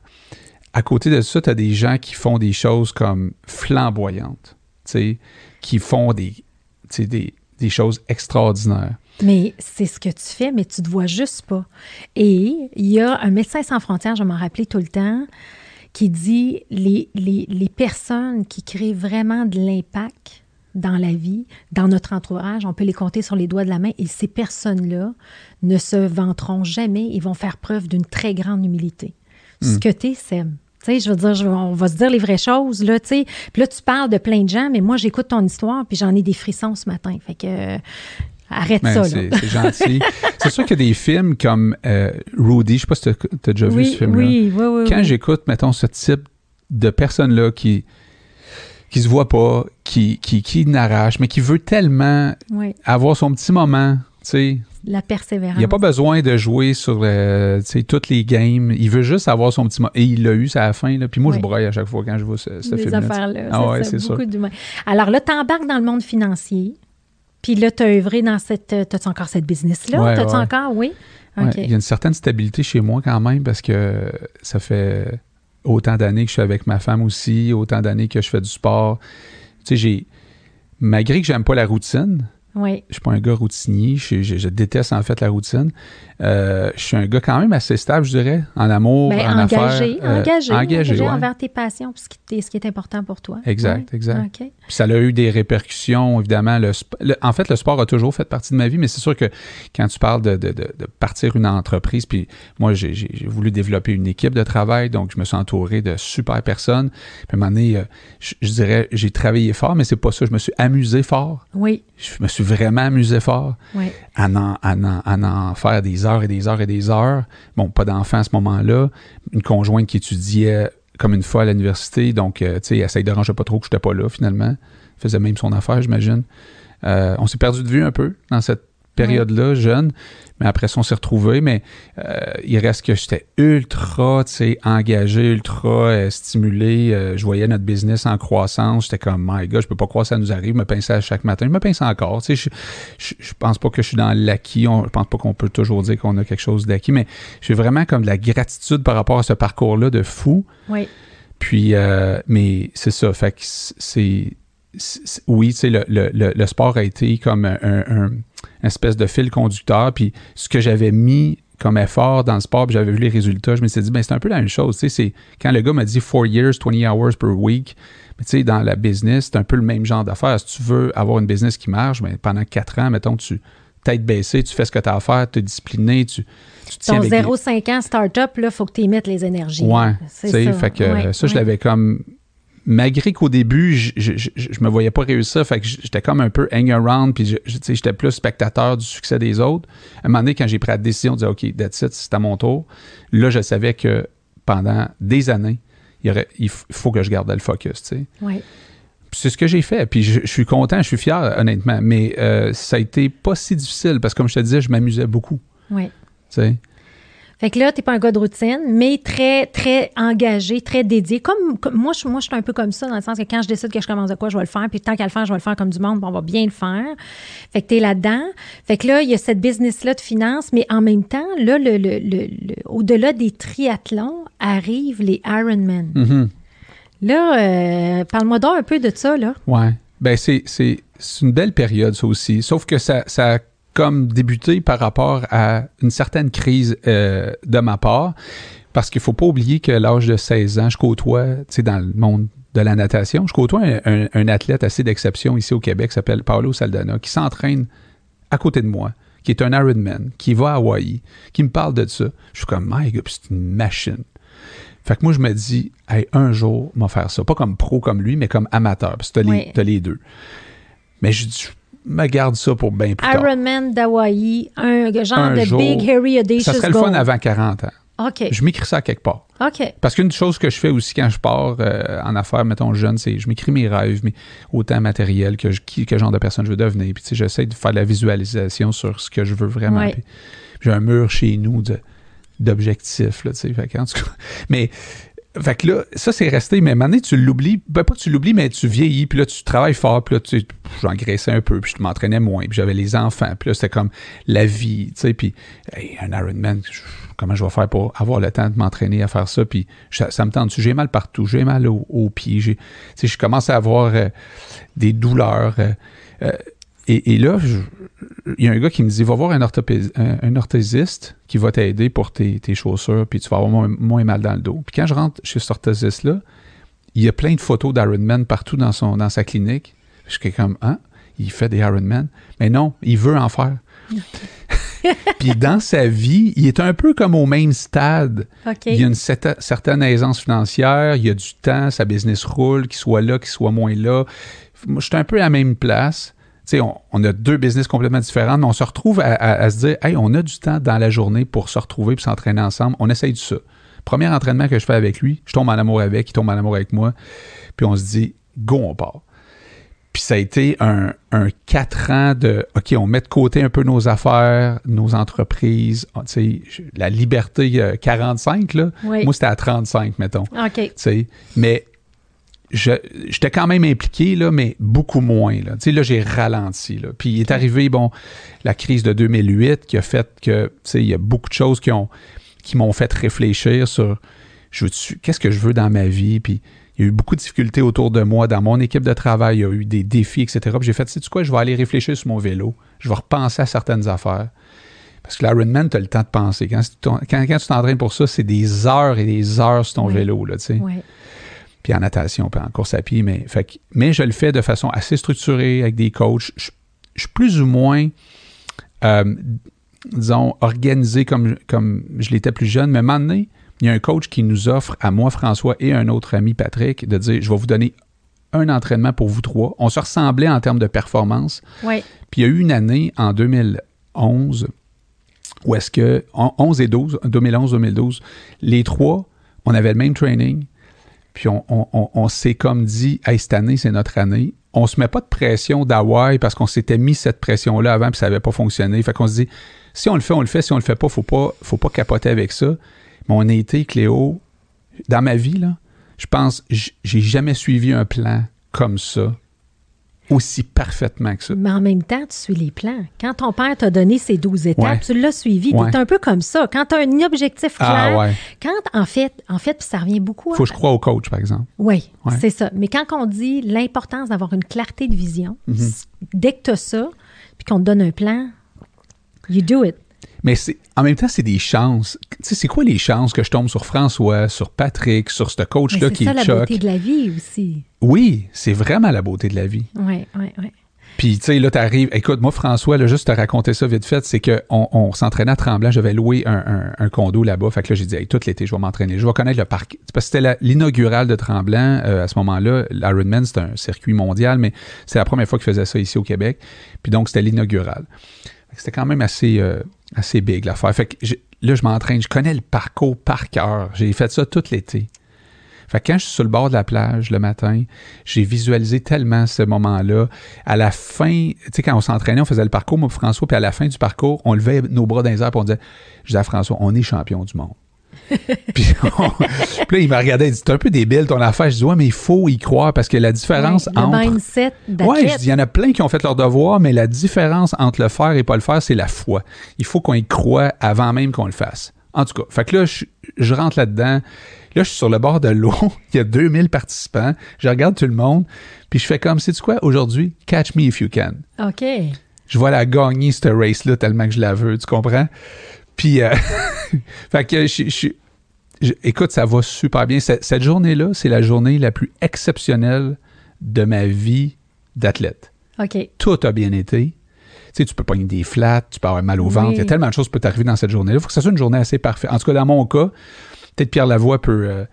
À côté de ça, tu as des gens qui font des choses comme flamboyantes, qui font des, des, des choses extraordinaires. Mais c'est ce que tu fais, mais tu te vois juste pas. Et il y a un médecin sans frontières, je m'en rappelais tout le temps, qui dit les, les, les personnes qui créent vraiment de l'impact dans la vie, dans notre entourage, on peut les compter sur les doigts de la main et ces personnes-là ne se vanteront jamais, ils vont faire preuve d'une très grande humilité. Ce Hmm. que tu es, Seb. Tu sais, je veux dire, je- on va se dire les vraies choses, là, tu sais. Puis là, tu parles de plein de gens, mais moi, j'écoute ton histoire, puis j'en ai des frissons ce matin. Fait que, euh, arrête Ben, ça, c'est gentil. c'est sûr qu'il y a des films comme euh, Rudy, je sais pas si tu as déjà vu ce film-là. oui, oui, oui. Quand oui. j'écoute, mettons, ce type de personne-là qui qui se voit pas, qui, qui, qui n'arrache, mais qui veut tellement Oui, avoir son petit moment, tu sais. la persévérance. Il n'y a pas besoin de jouer sur euh, toutes les games. Il veut juste avoir son petit moment. Et il l'a eu, c'est à la fin. Là. Puis moi, Oui. je broye à chaque fois quand je vois ce, ce film-là. affaires-là. Ah ouais, ça, c'est sûr. Alors là, tu embarques dans le monde financier. Puis là, tu as œuvré dans cette. T'as-tu encore cette business-là? Ouais, T'as-tu ouais. encore? Oui. Il y a une certaine stabilité chez moi quand même parce que ça fait autant d'années que je suis avec ma femme aussi, autant d'années que je fais du sport. Tu sais, j'ai. Malgré que j'aime pas la routine, Oui. je suis pas un gars routinier, je, je- je déteste en fait la routine. Euh, je suis un gars quand même assez stable, je dirais, en amour, Ben, en engagé, affaires. euh, engagé, engagé, engagé ouais. envers tes passions, ce qui, est- ce qui est important pour toi. Exact, exact. OK. Puis ça a eu des répercussions, évidemment. Le, sp- le- en fait, le sport a toujours fait partie de ma vie, mais c'est sûr que quand tu parles de, de- de- de partir une entreprise, puis moi, j'ai voulu développer une équipe de travail, donc je me suis entouré de super personnes. Puis à un moment donné, euh, je, je dirais, j'ai travaillé fort, mais c'est pas ça. Je me suis amusé fort. Oui, Je me suis vraiment amusé fort oui. à en, à en- à en faire des heures et des heures et des heures. Bon, pas d'enfant à ce moment-là. Une conjointe qui étudiait comme une fois à l'université, donc, euh, tu sais, elle ne dérangeait pas trop que je n'étais pas là, finalement. Elle faisait même son affaire, j'imagine. Euh, on s'est perdu de vue un peu dans cette période-là, jeune. Mais après ça, on s'est retrouvés. Mais euh, il reste que j'étais ultra, tu sais, engagé, ultra euh, stimulé. Euh, je voyais notre business en croissance. J'étais comme, my God, je peux pas croire que ça nous arrive. Je me pinçais à chaque matin. Je me pince encore. Tu sais, je, je, je pense pas que je suis dans l'acquis. Je pense pas qu'on peut toujours dire qu'on a quelque chose d'acquis. Mais j'ai vraiment comme de la gratitude par rapport à ce parcours-là de fou. Oui. Puis, mais c'est ça. Fait que c'est. Oui, tu sais, le, le, le, le sport a été comme un, un- un- une espèce de fil conducteur. Puis ce que j'avais mis comme effort dans le sport, puis j'avais vu les résultats, je me suis dit, ben c'est un peu la même chose. Tu sais, c'est quand le gars m'a dit 4 years, 20 hours per week, mais tu sais, dans la business, c'est un peu le même genre d'affaires. Si tu veux avoir une business qui marche, ben, pendant 4 ans, mettons, tu tête baissée, tu fais ce que tu as à faire, tu es discipliné, tu, tu tiens Ton avec des- 0,5 ans start-up, là, il faut que tu y mettes les énergies. Ouais, c'est ça. fait que Ouais, ça, je ouais. l'avais comme. Malgré qu'au début, je, je, je, je me voyais pas réussir, fait que j'étais comme un peu hang around, puis j'étais plus spectateur du succès des autres. À un moment donné, quand j'ai pris la décision de dire, OK, that's it, c'est à mon tour, là, je savais que pendant des années, il, y aurait, il f- faut que je garde le focus, tu sais. C'est ce que j'ai fait. Puis je, suis content, je suis fier, honnêtement. Mais euh, ça a été pas si difficile parce que, comme je te disais, je m'amusais beaucoup. Tu sais. Fait que là, tu n'es pas un gars de routine, mais très, très engagé, très dédié. Comme, comme- moi, je, moi, je suis un peu comme ça, dans le sens que quand je décide que je commence de quoi, je vais le faire. Puis tant qu'à le faire, je vais le faire comme du monde, puis on va bien le faire. Fait que tu es là-dedans. Fait que là, il y a cette business-là de finance, mais en même temps, là, le, le- le- le- au-delà des triathlons, arrivent les Ironman. Mhm. Là, euh, parle-moi donc un peu de ça, là. Ouais. Ben, c'est, une belle période, ça aussi. Sauf que ça, ça comme débuté par rapport à une certaine crise euh, de ma part. Parce qu'il faut pas oublier que l'âge de 16 ans, je côtoie, tu sais, dans le monde de la natation, je côtoie un, un- un athlète assez d'exception ici au Québec qui s'appelle Paolo Saldana, qui s'entraîne à côté de moi, qui est un Ironman, qui va à Hawaï, qui me parle de ça. Je suis comme, my God, c'est une machine. Fait que moi, je me dis, hey, un jour, va faire ça. Pas comme pro comme lui, mais comme amateur, parce que t'as, Oui. les, t'as les deux. Mais je dis, je me garde ça pour bien plus tard. Ironman d'Hawaï, un genre Un de jour, big, hairy, audacious Ça serait le fun avant 40 ans. OK. Je m'écris ça quelque part. OK. Parce qu'une chose que je fais aussi quand je pars euh, en affaires, mettons jeune, c'est je m'écris mes rêves, mais autant matériel que je, qui, quel genre de personne je veux devenir. Puis tu sais, j'essaie de faire de la visualisation sur ce que je veux vraiment. Ouais. Puis j'ai un mur chez nous de d'objectifs, là, tu sais. Fait que, en tout cas, mais fait que là, ça c'est resté, mais donné, tu l'oublies, ben pas que tu l'oublies, mais tu vieillis, puis là tu travailles fort, puis là tu sais, j'engraissais un peu, puis je m'entraînais moins, puis j'avais les enfants, puis là c'était comme la vie, tu sais, puis hey, un Ironman, comment je vais faire pour avoir le temps de m'entraîner à faire ça, puis ça, ça me tente, j'ai mal partout, j'ai mal au- aux pieds, j'ai, tu sais, je commence à avoir euh, des douleurs, euh, euh, et, et là, il y a un gars qui me dit va voir un, orthopé- un, un orthésiste qui va t'aider pour tes, tes chaussures, puis tu vas avoir moins, moins mal dans le dos. Puis quand je rentre chez cet orthésiste-là, il y a plein de photos d'Iron Man partout dans, son, dans sa clinique. Je suis comme, hein? Il fait des Ironman. Mais non, il veut en faire. Puis dans sa vie, il est un peu comme au même stade. OK. Il y a une certa- certaine aisance financière, il y a du temps, sa business roule, qu'il soit là, qu'il soit moins là. Moi, je suis un peu à la même place. On, on a deux business complètement différents, mais on se retrouve à, à- à se dire, hey, on a du temps dans la journée pour se retrouver et s'entraîner ensemble. On essaye de ça. Premier entraînement que je fais avec lui, je tombe en amour avec, il tombe en amour avec moi. Puis on se dit, go, on part. Puis ça a été un, un quatre ans de OK, on met de côté un peu nos affaires, nos entreprises. Ah, sais, la liberté euh, 45, là. Oui. Moi, c'était à 35, mettons. OK. Mais j'étais quand même impliqué, là, mais beaucoup moins. Là, Tu sais, là j'ai ralenti. Là. Puis il est arrivé, bon, la crise de 2008 qui a fait que, tu sais, il y a beaucoup de choses qui ont qui m'ont fait réfléchir sur je qu'est-ce que je veux dans ma vie? Puis il y a eu beaucoup de difficultés autour de moi, dans mon équipe de travail, il y a eu des défis, etc. Puis j'ai fait, sais tu quoi, je vais aller réfléchir sur mon vélo. Je vais repenser à certaines affaires. Parce que l'Ironman, tu as le temps de penser. Quand, quand, quand tu t'entraînes pour ça, c'est des heures et des heures sur ton Oui. vélo, là, tu sais Ouais. Puis en natation, puis en course à pied. Mais, fait que- mais je le fais de façon assez structurée avec des coachs. Je, suis plus ou moins, euh, disons, organisé comme, comme je l'étais plus jeune. Mais à un moment donné, il y a un coach qui nous offre, à moi, François, et un autre ami, Patrick, de dire, je vais vous donner un entraînement pour vous trois. On se ressemblait en termes de performance. Puis il y a eu une année en 2011 où est-ce que, en 11 et 12, 2011-2012, les trois, on avait le même training. Puis on, on- on- s'est comme dit, hey, cette année, c'est notre année. On se met pas de pression d'Hawaï parce qu'on s'était mis cette pression-là avant puis ça n'avait pas fonctionné. Fait qu'on se dit, si on le fait, on le fait. Si on le fait pas, faut pas, faut pas capoter avec ça. Mais on a été, Cléo, dans ma vie, là, je pense, j'ai jamais suivi un plan comme ça, aussi parfaitement que ça. Mais en même temps, tu suis les plans. Quand ton père t'a donné ces 12 étapes, Ouais. tu l'as suivi. Ouais. Tu un peu comme ça. Quand tu as un objectif clair, Ah ouais. quand, en fait, en fait, puis ça revient beaucoup à... Faut que je croie au coach, par exemple. Oui, Ouais. c'est ça. Mais quand on dit l'importance d'avoir une clarté de vision, Mhm. dès que tu as ça, puis qu'on te donne un plan, you do it. Mais c'est en même temps, c'est des chances. Tu sais, c'est quoi les chances que je tombe sur François, sur Patrick, sur ce coach-là C'est qui ça est la choc? beauté de la vie aussi. Oui, c'est vraiment la beauté de la vie. Oui, oui, oui. Puis, tu sais, là, t'arrives. Écoute, moi, François, là, juste te raconter ça vite fait, c'est qu'on on s'entraînait à Tremblant. J'avais loué un, un- un condo là-bas. Fait que là, j'ai dit, hey, tout l'été, je vais m'entraîner. Je vais connaître le parc. C'est Parce que c'était la- l'inaugural de Tremblant euh, à ce moment-là. L'Ironman, c'est un circuit mondial, mais c'est la première fois qu'ils faisaient ça ici au Québec. Puis donc, c'était l'inaugural. C'était quand même assez, euh, assez big l'affaire. Là, je m'entraîne. Je connais le parcours par cœur. J'ai fait ça tout l'été. Fait que quand je suis sur le bord de la plage le matin, j'ai visualisé tellement ce moment-là. À la fin, tu sais, quand on s'entraînait, on faisait le parcours, moi et François, puis à la fin du parcours, on levait nos bras dans les airs, puis on disait, je disais à François, on est champion du monde. puis, on- puis là, il m'a regardé, il dit, c'est un peu débile ton affaire. Je dis, ouais, mais il faut y croire parce que la différence Ouais, le entre. mindset Ouais, je dis, il y en a plein qui ont fait leur devoir, mais la différence entre le faire et pas le faire, c'est la foi. Il faut qu'on y croit avant même qu'on le fasse. En tout cas, fait que là, je, je rentre là-dedans. Là, je suis sur le bord de l'eau. Il y a 2000 participants. Je regarde tout le monde. Puis je fais comme, sais-tu quoi, aujourd'hui, catch me if you can. OK. Je vais la gagner, cette race-là, tellement que je la veux. Tu comprends? Puis, euh, fait que je, je- je- écoute, ça va super bien. Cette, cette journée-là, c'est la journée la plus exceptionnelle de ma vie d'athlète. OK. Tout a bien été. Tu sais, tu peux pogner des flats, tu peux avoir mal au ventre. Oui. Il y a tellement de choses qui peuvent t'arriver dans cette journée-là. Il faut que ça soit une journée assez parfaite. En tout cas, dans mon cas, peut-être Pierre Lavoie peut, euh,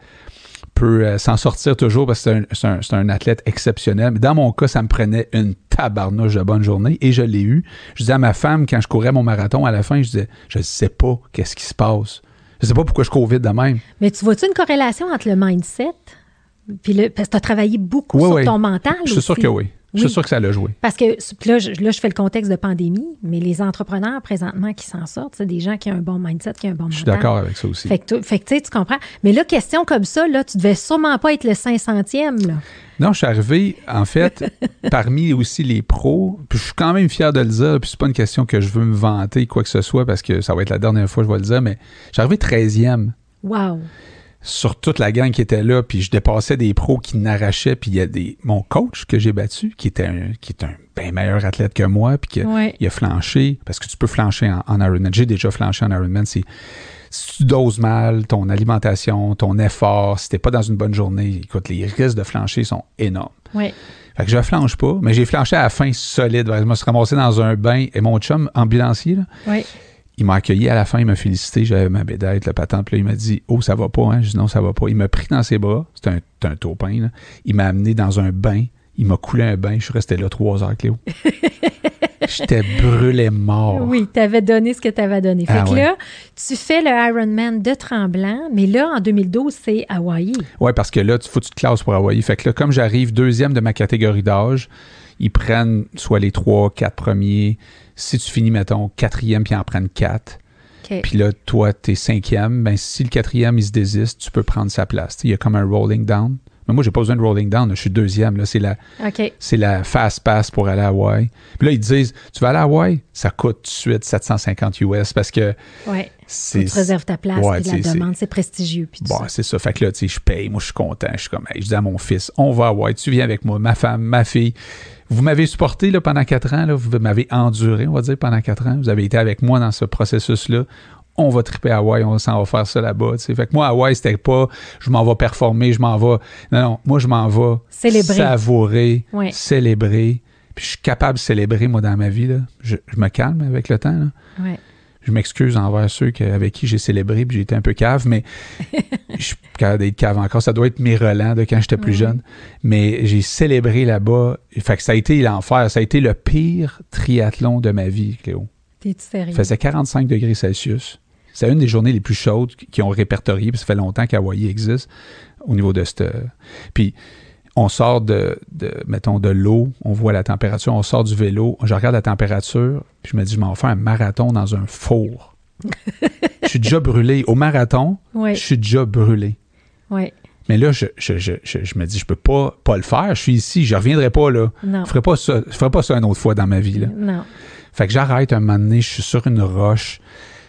peut euh, s'en sortir toujours parce que c'est un, un- un athlète exceptionnel. Mais dans mon cas, ça me prenait une tabarnouche de bonne journée et je l'ai eu. Je disais à ma femme, quand je courais mon marathon, à la fin, je disais, je sais pas qu'est-ce qui se passe. Je sais pas pourquoi je cours vite de même. Mais tu vois-tu une corrélation entre le mindset puis le, parce que tu as travaillé beaucoup Oui, sur oui. ton mental Je suis sûr que oui. Je suis sûr que ça l'a joué. Parce que là je, là, je fais le contexte de pandémie, mais les entrepreneurs présentement qui s'en sortent, c'est des gens qui ont un bon mindset, qui ont un bon Je suis d'accord avec ça aussi. Fait que, tu- fait que, tu sais, tu comprends. Mais là, question comme ça, là, tu devais sûrement pas être le 500e. Là. Non, je suis arrivé, en fait, parmi aussi les pros. Puis je suis quand même fier de le dire. Puis c'est pas une question que je veux me vanter, quoi que ce soit, parce que ça va être la dernière fois que je vais le dire, mais je suis arrivé 13e Wow. Sur toute la gang qui était là. Puis je dépassais des pros qui n'arrachaient. Puis il y a des. Mon coach que j'ai battu, qui était un, qui est un bien meilleur athlète que moi, puis que Ouais. il a flanché, parce que tu peux flancher en, en Ironman. J'ai déjà flanché en Ironman. C'est, si tu doses mal, ton alimentation, ton effort, si t'es pas dans une bonne journée, écoute, les risques de flancher sont énormes. Ouais. Fait que je flanche pas, mais j'ai flanché à la fin solide. Je me suis ramassé dans un bain et mon chum ambulancier, là, Oui. Il m'a accueilli à la fin, il m'a félicité, j'avais ma bédaille, le patente, puis là, il m'a dit Oh, ça va pas, hein? Je dis non, ça va pas. Il m'a pris dans ses bras, c'était un, un taupin, là. Il m'a amené dans un bain, il m'a coulé un bain, je suis resté là trois heures, Cléo. J'étais brûlé mort. Oui, tu avais donné ce que tu avais donné. Fait Ah que ouais. là, tu fais le Ironman de Tremblant, mais là, en 2012, c'est Hawaï. Ouais, parce que là, il faut que tu te classes pour Hawaii. Fait que là, comme j'arrive deuxième de ma catégorie d'âge, ils prennent soit les trois, quatre premiers. Si tu finis, mettons, quatrième, puis ils en prennent quatre. Puis là, toi, t'es cinquième. Ben, si le quatrième, il se désiste, tu peux prendre sa place. Il y a comme un rolling down. Mais moi, j'ai pas besoin de rolling down. là. Je suis deuxième. Là. C'est la, c'est la fast pass pour aller à Hawaï. Puis là, ils disent, tu vas aller à Hawaï? Ça coûte tout de suite 750 US parce que Ouais. C'est... tu réserves ta place, Ouais, puis la demande, c'est prestigieux. Puis Bon, c'est ça. Fait que là, tu sais, je paye. Moi, je suis content. Je suis comme, hey, je dis à mon fils, on va à Hawaï. Tu viens avec moi, ma femme, ma fille. Vous m'avez supporté là, pendant quatre ans. Là, vous m'avez enduré, on va dire, pendant quatre ans. Vous avez été avec moi dans ce processus-là. On va triper à Hawaï, on s'en va faire ça là-bas. Fait que moi, Hawaï, c'était pas je m'en vais performer, je m'en vais. Non, non, moi, je m'en vais Célébrer. savourer, Ouais. célébrer. Puis je suis capable de célébrer, moi, dans ma vie. Là. Je, je me calme avec le temps. Là Ouais. je m'excuse envers ceux que- avec qui j'ai célébré puis j'ai été un peu cave, mais je suis capable d'être cave encore. Ça doit être mes relents de quand j'étais plus Ouais. jeune. Mais j'ai célébré là-bas. Fait que ça a été l'enfer. Ça a été le pire triathlon de ma vie, Cléo. T'es-tu sérieux? Il faisait 45 degrés Celsius. C'est une des journées les plus chaudes qui ont répertorié, puis ça fait longtemps qu'Hawaii existe au niveau de cette. Puis on sort de, de mettons, de l'eau, on voit la température, on sort du vélo, je regarde la température, puis je me dis, je m'en fais un marathon dans un four. je suis déjà brûlé. Au marathon, Oui, je suis déjà brûlé. oui. Mais là, je, je, je, je, je me dis, je peux pas, pas le faire. Je suis ici, je reviendrai pas là. Non. Je ferai pas ça, je ferai pas ça une autre fois dans ma vie. Là. Non. Fait que j'arrête un moment donné, je suis sur une roche,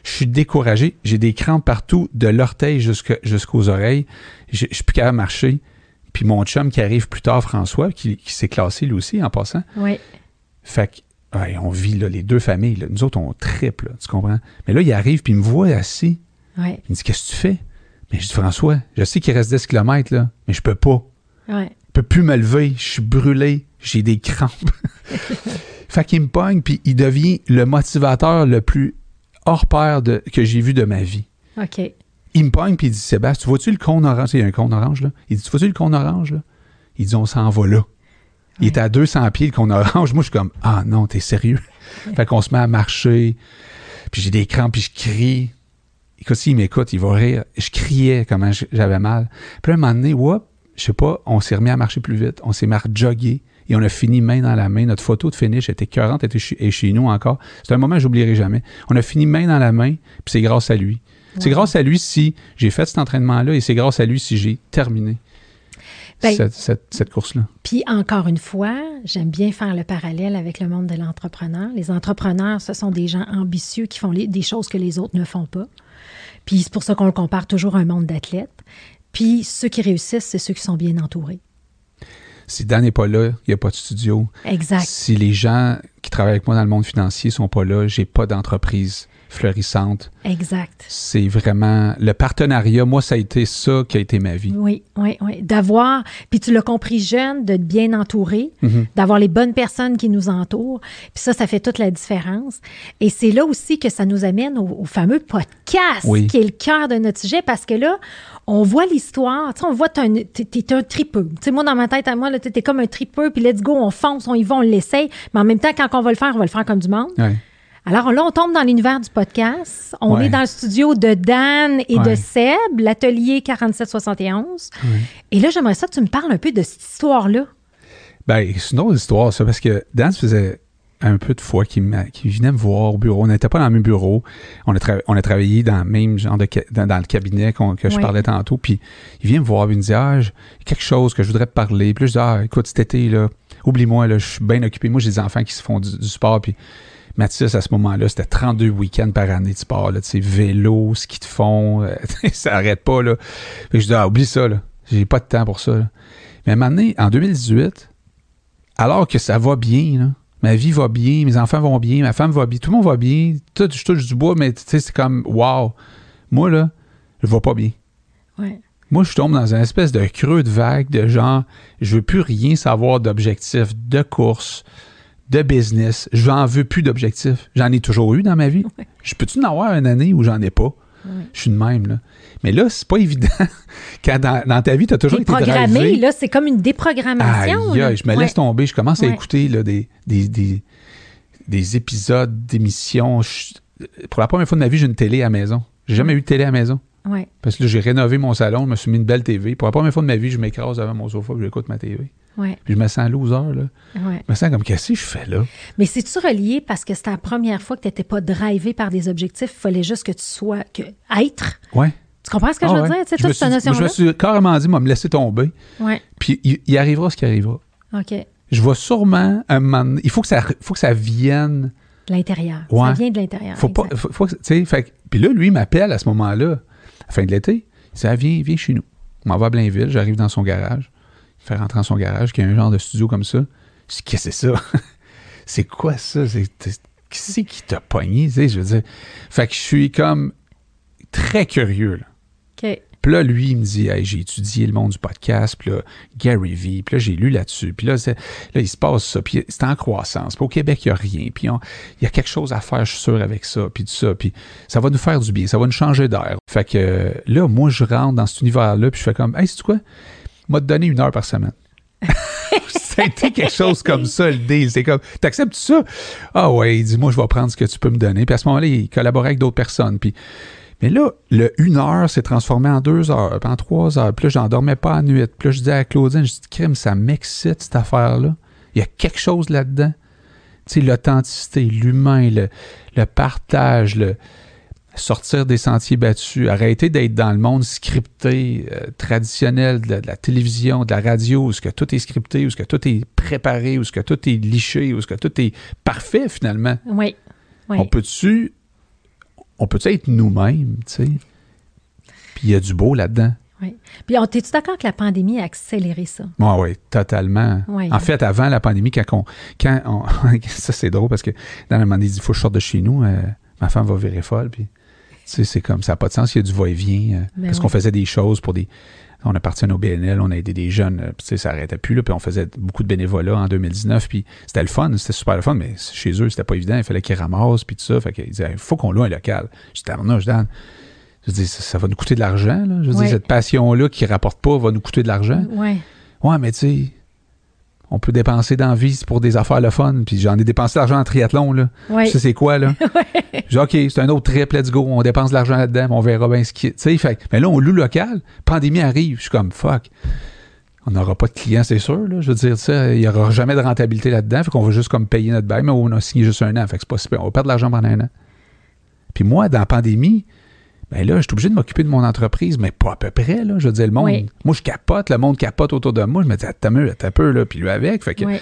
je suis découragé, j'ai des crampes partout, de l'orteil jusqu'aux oreilles, je je suis plus capable de marcher. Puis mon chum qui arrive plus tard, François, qui, qui s'est classé lui aussi en passant. Oui. Fait que, ouais, on vit là, les deux familles. là. Nous autres, on triple, tu comprends? Mais là, il arrive, puis il me voit assis. Oui. Il me dit, qu'est-ce que tu fais? Mais je dis, François, je sais qu'il reste 10 km, là, mais je peux pas. Oui. Je peux plus me lever, je suis brûlé, j'ai des crampes. fait qu'il me pogne, puis il devient le motivateur le plus hors pair de, que j'ai vu de ma vie. OK. Il me pogne, puis il dit Sébastien, tu vois-tu le cône orange? Il y a un cône orange, là. Il dit Tu vois-tu le cône orange, là? Il dit On s'en va là. Il Ouais. était à 200 pieds, le cône orange. Moi, je suis comme Ah non, t'es sérieux? Fait qu'on se met à marcher, puis j'ai des crampes, puis je crie. Écoute, s'il m'écoute, il va rire. Je criais comment j'avais mal. Puis là, un moment donné, whoop, je sais pas, on s'est remis à marcher plus vite. On s'est mis à jogger et on a fini main dans la main. Notre photo de finish était écœurante, elle était chez, est chez nous encore. C'est un moment que j'oublierai jamais. On a fini main dans la main, puis c'est grâce à lui. C'est grâce à lui si j'ai fait cet entraînement-là et c'est grâce à lui si j'ai terminé Ben- cette, cette- cette course-là. Puis encore une fois, j'aime bien faire le parallèle avec le monde de l'entrepreneur. Les entrepreneurs, ce sont des gens ambitieux qui font les- des choses que les autres ne font pas. Puis c'est pour ça qu'on le compare toujours à un monde d'athlètes. Puis ceux qui réussissent, c'est ceux qui sont bien entourés. Si Dan n'est pas là, il n'y a pas de studio. Exact. Si les gens qui travaillent avec moi dans le monde financier sont pas là, j'ai pas d'entreprise fleurissante. Exact. C'est vraiment le partenariat. Moi, ça a été ça qui a été ma vie. Oui, oui, oui. D'avoir, puis tu l'as compris jeune, d'être bien entouré, Mhm. d'avoir les bonnes personnes qui nous entourent. Puis ça, ça fait toute la différence. Et c'est là aussi que ça nous amène au, au fameux podcast, Oui. qui est le cœur de notre sujet, parce que là, on voit l'histoire. Tu sais, on voit, t'es un, t'es- un tripeux. Tu sais, moi, dans ma tête, à moi, là, t'es comme un tripeux, puis let's go, on fonce, on y va, on l'essaye. Mais en même temps, quand on va le faire, on va le faire comme du monde. Ouais. Alors là, on tombe dans l'univers du podcast. On Ouais. est dans le studio de Dan et de. Seb, l'atelier 4771. Ouais. Et là, j'aimerais ça que tu me parles un peu de cette histoire-là. Ben, c'est une autre histoire, ça, parce que Dan ça faisait un peu de fois qu'il m'a- qu'il venait me voir au bureau. On n'était pas dans le même bureau. On a, on a travaillé dans le même genre de dans, dans le cabinet que je parlais tantôt. Puis il vient me voir, il me dit Ah, j'ai quelque chose que je voudrais te parler. Puis là, je dis Ah, écoute, cet été, là, oublie-moi, là, je suis bien occupé. Moi, j'ai des enfants qui se font du, du sport. Puis Mathias, à ce moment-là, c'était 32 week-ends par année de sport. Là, tu sais, vélo, ski de fond, euh, ça arrête pas. Là. Fait que je dis Ah, oublie ça, là. J'ai pas de temps pour ça. là. Mais à un moment donné, en 2018, alors que ça va bien, là, ma vie va bien, mes enfants vont bien, ma femme va bien, tout le monde va bien, tout, je touche du bois, mais tu sais, c'est comme, wow, moi, là, je vais pas bien. Ouais. Moi, je tombe dans une espèce de creux de vague de genre, je veux plus rien savoir d'objectifs, de course, de business. Je n'en veux plus d'objectifs. J'en ai toujours eu dans ma vie. Ouais. Je peux-tu en avoir une année où j'en ai pas? Ouais. Je suis de même, là. Mais là, c'est pas évident. Quand dans, dans ta vie, tu as toujours été programmé, drivé. là, c'est comme une déprogrammation. Aïe, là. aïe, je me Ouais. laisse tomber. Je commence à Ouais. écouter là, des, des, des, des épisodes d'émissions. Je- Pour la première fois de ma vie, j'ai une télé à la maison. J'ai jamais eu de télé à la maison. Ouais. Parce que là, j'ai rénové mon salon, je me suis mis une belle TV. Pour la première fois de ma vie, je m'écrase devant mon sofa et j'écoute ma TV. Ouais. Puis je me sens loser, là. Ouais. Je me sens comme, qu'est-ce que je fais là? Mais c'est-tu relié parce que c'était la première fois que tu n'étais pas drivé par des objectifs? Il fallait juste que tu sois. Que, être. Ouais. Tu comprends ce que Ah je veux ouais. dire? Tu sais, Je me toute cette suis- moi, je me notion-là? suis carrément dit, moi, me laisser tomber. Ouais. Puis il, il arrivera ce qui arrivera. OK. Je vais sûrement, un moment donné- il faut que ça, faut que ça vienne De l'intérieur. Ouais. Ça vient de l'intérieur. Faut pas, faut, fait que- puis là, lui, il m'appelle à ce moment-là, à la fin de l'été. Il dit, ah, viens, viens chez nous. On m'en va à Blainville, j'arrive dans son garage. Il fait rentrer dans son garage, qui a un genre de studio comme ça. Je dis, qu'est-ce que c'est ça? c'est quoi ça? C'est, qui c'est qui t'a pogné? Je veux dire. Fait que je suis comme très curieux, là. OK. Puis là, lui, il me dit, hey, j'ai étudié le monde du podcast, puis là, Gary Vee, puis là, j'ai lu là-dessus, puis là, là, il se passe ça, puis c'est en croissance. Puis au Québec, il n'y a rien, puis il y a quelque chose à faire, je suis sûr, avec ça, puis tout ça, puis ça va nous faire du bien, ça va nous changer d'air. Fait que là, moi, je rentre dans cet univers-là, puis je fais comme, hey, c'est quoi? M'a donné une heure par semaine. ça a été quelque chose comme ça, le deal. C'est comme, t'acceptes ça? Ah ouais, il dit, moi, je vais prendre ce que tu peux me donner. Puis à ce moment-là, il collaborait avec d'autres personnes. Puis, mais là, le une heure s'est transformé en deux heures, puis en trois heures. Puis là, j'en dormais pas à nuit. Puis là, je disais à Claudine, je dis, crime, ça m'excite, cette affaire-là. Il y a quelque chose là-dedans. Tu sais, l'authenticité, l'humain, le, le partage, le sortir des sentiers battus, arrêter d'être dans le monde scripté, euh, traditionnel de la, de la télévision, de la radio, où ce que tout est scripté, où ce que tout est préparé, où ce que tout est liché, où ce que tout est parfait finalement. Oui. Oui. On peut-tu on peut être nous-mêmes, tu sais? Puis il y a du beau là-dedans. oui. Puis, t'es-tu d'accord que la pandémie a accéléré ça? Oui, oui, totalement. Oui. En fait, avant la pandémie, quand on. Quand on ça, c'est drôle parce que dans le moment, il dit il faut que je sorte de chez nous, euh, ma femme va virer folle. Puis, tu sais, c'est comme ça n'a pas de sens, il y a du va-et-vient. euh, Ben parce oui. qu'on faisait des choses pour des. On appartient au BNL, on a aidé des jeunes, euh, puis tu sais, ça n'arrêtait plus, là, puis on faisait beaucoup de bénévolat en 2019, puis c'était le fun, c'était super le fun, mais chez eux, c'était pas évident, il fallait qu'ils ramassent, puis tout ça, fait qu'ils disaient, il faut qu'on loue un local. Je dis, non, je Dan, je dis, ça, ça va nous coûter de l'argent, là. Je veux Oui. dire, cette passion-là qui rapporte pas va nous coûter de l'argent. Oui. Ouais, mais tu sais, on peut dépenser dans la vie pour des affaires le fun. Puis j'en ai dépensé l'argent en triathlon, là. Oui. Sais, c'est quoi, là? Dis, OK, c'est un autre trip, let's go. On dépense de l'argent là-dedans, on verra bien ce qui. Tu sais, fait. Mais là, on loue local. Pandémie arrive. Je suis comme, fuck. On n'aura pas de clients, c'est sûr, là. Je veux dire, ça, il n'y aura jamais de rentabilité là-dedans. Fait qu'on va juste comme payer notre bail, mais on a signé juste un an. Fait que c'est pas super. On va perdre de l'argent pendant un an. Puis moi, dans la pandémie, ben là, je suis obligé de m'occuper de mon entreprise, mais pas à peu près, là. Je veux dire, le monde. Oui. Moi, je capote, le monde capote autour de moi. Je me dis, attends, attends un peu, là. Puis lui avec. Fait que. Oui.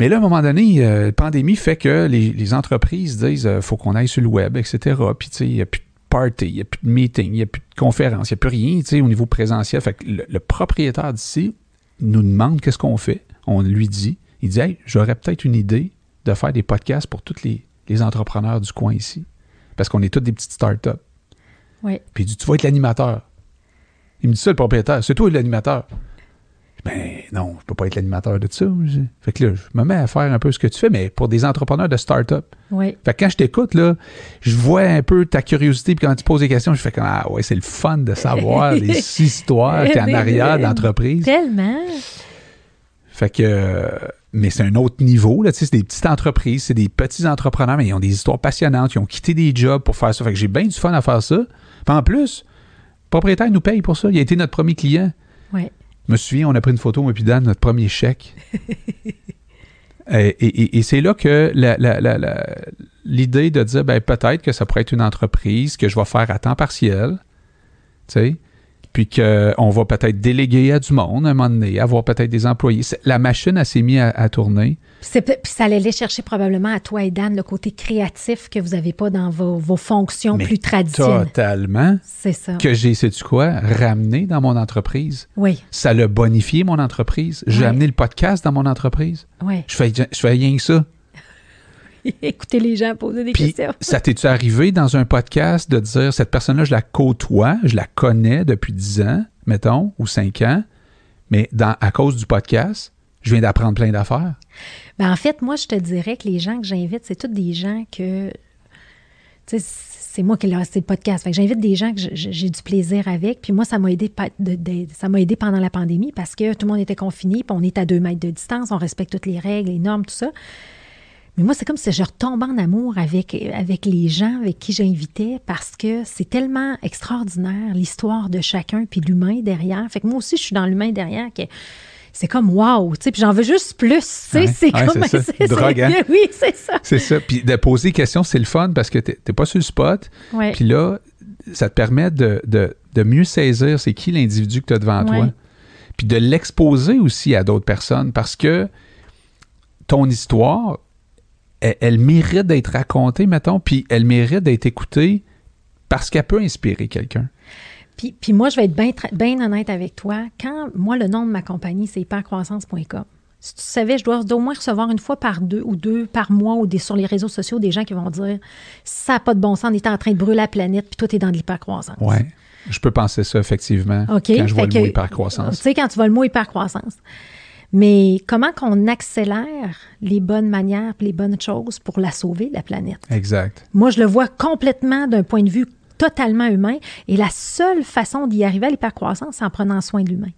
Mais là, à un moment donné, euh, la pandémie fait que les, les entreprises disent euh, faut qu'on aille sur le web, etc. Puis, tu sais, il n'y a plus de party, il n'y a plus de meeting, il n'y a plus de conférence, il n'y a plus rien, tu sais, au niveau présentiel. Fait que le, le propriétaire d'ici nous demande qu'est-ce qu'on fait. On lui dit, il dit, hey, j'aurais peut-être une idée de faire des podcasts pour tous les, les entrepreneurs du coin ici. Parce qu'on est tous des petites startups. Oui. Puis il dit, tu vas être l'animateur. Il me dit ça, le propriétaire. C'est toi l'animateur. Ben non, je peux pas être l'animateur de ça. Fait que là, je me mets à faire un peu ce que tu fais, mais pour des entrepreneurs de start-up. Oui. Fait que quand je t'écoute, là, je vois un peu ta curiosité, puis quand tu poses des questions, je fais comme Ah ouais, c'est le fun de savoir les histoires a en arrière de l'entreprise. Tellement. Fait que, euh, mais c'est un autre niveau, là, c'est des petites entreprises, c'est des petits entrepreneurs, mais ils ont des histoires passionnantes, ils ont quitté des jobs pour faire ça. Fait que j'ai bien du fun à faire ça. Puis en plus, le propriétaire nous paye pour ça. Il a été notre premier client. Oui. Je me souviens, on a pris une photo, moi puis Dan, notre premier chèque. et et- c'est là que la- la- la- la- l'idée de dire, ben, peut-être que ça pourrait être une entreprise que je vais faire à temps partiel, tu sais, puis qu'on va peut-être déléguer à du monde à un moment donné, avoir peut-être des employés. La machine, elle s'est mise à, à tourner. Puis ça allait aller chercher probablement à toi et Dan le côté créatif que vous n'avez pas dans vos, vos fonctions Mais plus traditionnelles. Totalement. C'est ça. Que j'ai, sais-tu quoi, ramené dans mon entreprise. Oui. Ça l'a bonifié mon entreprise. J'ai amené le podcast dans mon entreprise. Oui. Je fais, je fais rien que ça. Écouter les gens poser des Puis, questions. ça t'es-tu arrivé dans un podcast de dire cette personne-là, je la côtoie, je la connais depuis 10 ans, mettons, ou 5 ans, mais dans, à cause du podcast, je viens d'apprendre plein d'affaires? Ben, en fait, moi, je te dirais que les gens que j'invite, c'est tous des gens que. Tu sais, c'est moi qui ai lancé le podcast. Fait que j'invite des gens que j'ai du plaisir avec. Puis moi, ça m'a aidé, pa- de- de- ça m'a aidé pendant la pandémie parce que tout le monde était confiné, puis on est à deux mètres de distance, on respecte toutes les règles, les normes, tout ça. Mais moi, c'est comme si je retombais en amour avec, avec les gens avec qui j'invitais parce que c'est tellement extraordinaire l'histoire de chacun puis l'humain derrière. Fait que moi aussi, je suis dans l'humain derrière que c'est comme wow, tu sais, puis j'en veux juste plus, tu sais, Ouais, c'est ouais, comme c'est ça. c'est- Drogue, hein? Oui, c'est ça. C'est ça. Puis de poser des questions, c'est le fun parce que t'es t'es pas sur le spot. Ouais. Puis là, ça te permet de, de- de mieux saisir c'est qui l'individu que tu as devant toi. Puis de l'exposer aussi à d'autres personnes parce que ton histoire, elle, elle mérite d'être racontée, mettons, puis elle mérite d'être écoutée parce qu'elle peut inspirer quelqu'un. Puis, puis moi, je vais être bien honnête avec toi. Quand moi, le nom de ma compagnie, c'est hypercroissance.com. Si tu savais, je dois au moins recevoir une fois par deux ou deux par mois ou des, sur les réseaux sociaux des gens qui vont dire ça n'a pas de bon sens, on est en train de brûler la planète, puis toi, tu es dans de l'hypercroissance. Ouais. Je peux penser ça, effectivement, OK. quand je vois le mot Tu hypercroissance. sais, quand tu vois le mot hypercroissance. Mais comment qu'on accélère les bonnes manières les bonnes choses pour la sauver, la planète? Exact. Moi, je le vois complètement d'un point de vue totalement humain. Et la seule façon d'y arriver à l'hypercroissance, c'est en prenant soin de l'humain.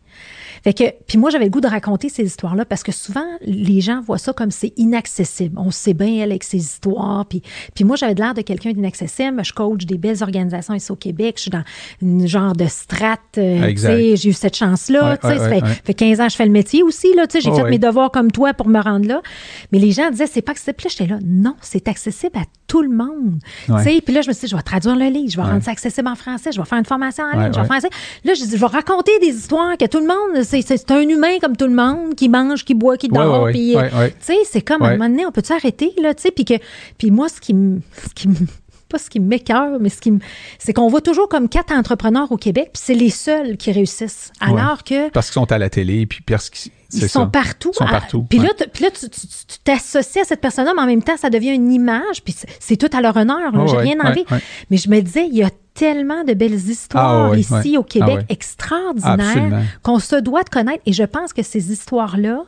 Fait que, puis moi, j'avais le goût de raconter ces histoires-là parce que souvent, les gens voient ça comme c'est inaccessible. On sait bien, elle, avec ses histoires. Puis, puis moi, j'avais l'air de quelqu'un d'inaccessible. Je coach des belles organisations ici au Québec. Je suis dans une genre de strate. euh, J'ai eu cette chance-là. Ouais, ouais, ça fait, ouais. fait 15 ans que je fais le métier aussi. là, J'ai fait mes devoirs comme toi pour me rendre là. Mais les gens disaient, c'est pas accessible. Là, j'étais là, non, c'est accessible à tout le monde. Puis là, je me suis dit, je vais traduire le livre, je vais rendre ça accessible en français, je vais faire une formation en ligne, je vais ouais. faire ça. Là, je dis, je vais raconter des histoires que tout le monde, c'est, un humain comme tout le monde, qui mange, qui boit, qui dort. ouais, puis, ouais, ouais. Tu sais, c'est comme, à un moment donné, on peut-tu arrêter, là, tu sais, puis que, puis moi, ce qui me, ce qui me- pas ce qui m'écœure, mais ce qui c'est qu'on voit toujours comme quatre entrepreneurs au Québec, puis c'est les seuls qui réussissent. Alors que, Parce qu'ils sont à la télé, puis parce qu'ils ils sont partout. Ils sont à- partout. Puis ouais. là, t- puis là, tu t'associes à cette personne-là, mais en même temps, ça devient une image, puis c'est- tout à leur honneur. Ouais, J'ai ouais, rien envie. ouais. Mais je me disais, il y a tellement de belles histoires Ah ouais, ici au Québec, Ah extraordinaires, qu'on se doit de connaître. Et je pense que ces histoires-là,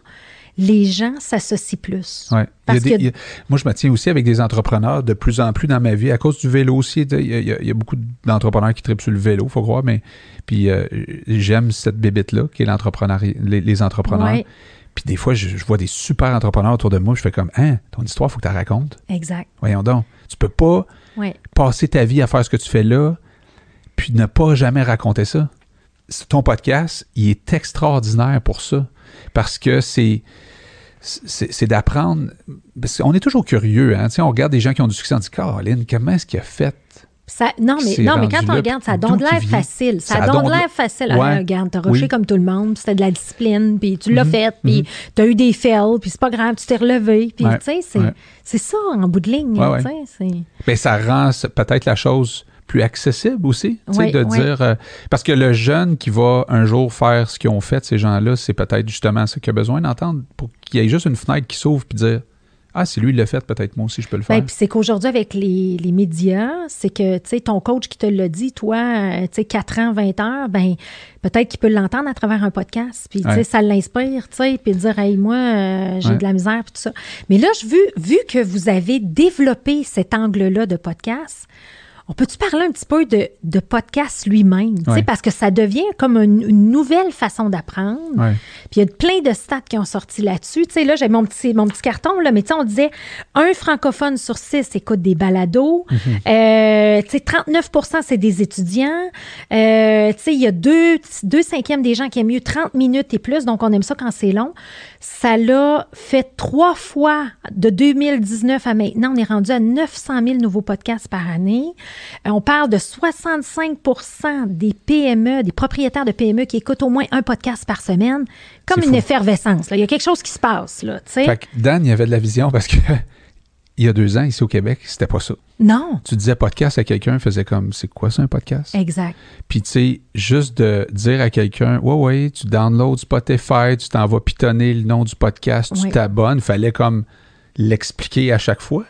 les gens s'associent plus. Ouais. Il y a Parce des- que il y a- moi, je me tiens aussi avec des entrepreneurs de plus en plus dans ma vie. À cause du vélo aussi, il y a, il y beaucoup d'entrepreneurs qui tripent sur le vélo, faut croire, mais puis euh, j'aime cette bébite-là, qui est l'entrepreneuriat, les, les entrepreneurs. Ouais. Puis des fois, je, je vois des super entrepreneurs autour de moi, je fais comme, hein, ton histoire, faut que tu la racontes. Exact. Voyons donc. Tu peux pas Ouais. passer ta vie à faire ce que tu fais là, puis ne pas jamais raconter ça. Ton podcast, il est extraordinaire pour ça. Parce que c'est. C'est d'apprendre. Parce qu'on est toujours curieux, hein. On regarde des gens qui ont du succès, on dit Caroline, comment est-ce qu'il a fait? Ça, non, mais, non, mais quand on regarde, ça donne l'air facile. Ça, Ça donne l'air facile. Ouais. Ah, regarde, t'as rushé Oui. Mhm. comme tout le monde, puis c'était de la discipline, puis tu l'as fait, puis t'as eu des fails, puis c'est pas grave, tu t'es relevé. Puis, Ouais. tu sais, c'est Ouais. ça en bout de ligne. Là, Ben, ça rend peut-être la chose plus accessible aussi. tu sais, Oui, de oui. dire. euh, parce que le jeune qui va un jour faire ce qu'ils ont fait, ces gens-là, c'est peut-être justement ce qu'il a besoin d'entendre pour qu'il y ait juste une fenêtre qui s'ouvre puis dire Ah, si lui il l'a fait, peut-être moi aussi je peux le faire. Ben, puis c'est qu'aujourd'hui, avec les, les médias, c'est que, tu sais, ton coach qui te l'a dit, toi, euh, tu sais, 4 ans, 20 heures, ben peut-être qu'il peut l'entendre à travers un podcast, puis, tu sais, Ouais. ça l'inspire, tu sais, puis dire, hey, moi, euh, j'ai Ouais. de la misère, puis tout ça. Mais là, je vu, vu que vous avez développé cet angle-là de podcast, on peut-tu parler un petit peu de, de podcast lui-même? Ouais. Parce que ça devient comme une, une nouvelle façon d'apprendre. Ouais. Puis il y a plein de stats qui ont sorti là-dessus. Tu sais, là, j'ai mon petit, mon petit carton, là, mais tu sais, on disait un francophone sur six écoute des balados. Euh, tu sais, 39% c'est des étudiants. Euh, tu sais, il y a deux, deux cinquièmes des gens qui aiment mieux 30 minutes et plus, donc on aime ça quand c'est long. Ça l'a fait trois fois de 2019 à maintenant. On est rendu à 900 000 nouveaux podcasts par année. Euh, on parle de 65% des PME, des propriétaires de PME qui écoutent au moins un podcast par semaine, comme une fou. effervescence. là. Il y a quelque chose qui se passe, là. Fait que Dan, il avait de la vision parce que il y a deux ans, ici au Québec, c'était pas ça. Non, Tu disais podcast à quelqu'un, faisait comme c'est quoi ça un podcast? exact. Puis tu sais, juste de dire à quelqu'un Ouais, ouais, tu downloads Spotify, tu t'en vas pitonner le nom du podcast, tu Oui. t'abonnes, fallait comme l'expliquer à chaque fois.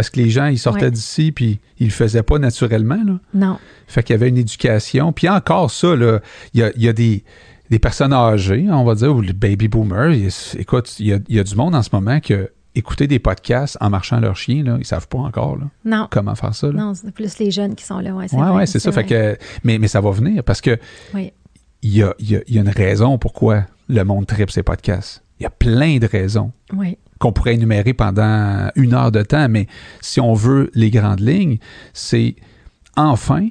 Parce que les gens, ils sortaient Ouais. d'ici, puis ils le faisaient pas naturellement. Là. Non. Fait qu'il y avait une éducation. Puis encore ça, il y a, il y a des, des personnes âgées, on va dire, ou les baby boomers. A- écoute, il y a, il y a du monde en ce moment qui écouter des podcasts en marchant leur chien, là, ils savent pas encore là, Non. comment faire ça. Là. Non, c'est plus les jeunes qui sont là. Ouais, c'est ouais, ouais, c'est ça. Fait que, mais, mais ça va venir parce que Oui. il y a, y a- il y a une raison pourquoi le monde tripe ces podcasts. Il y a plein de raisons Oui. qu'on pourrait énumérer pendant une heure de temps, mais si on veut les grandes lignes, c'est enfin,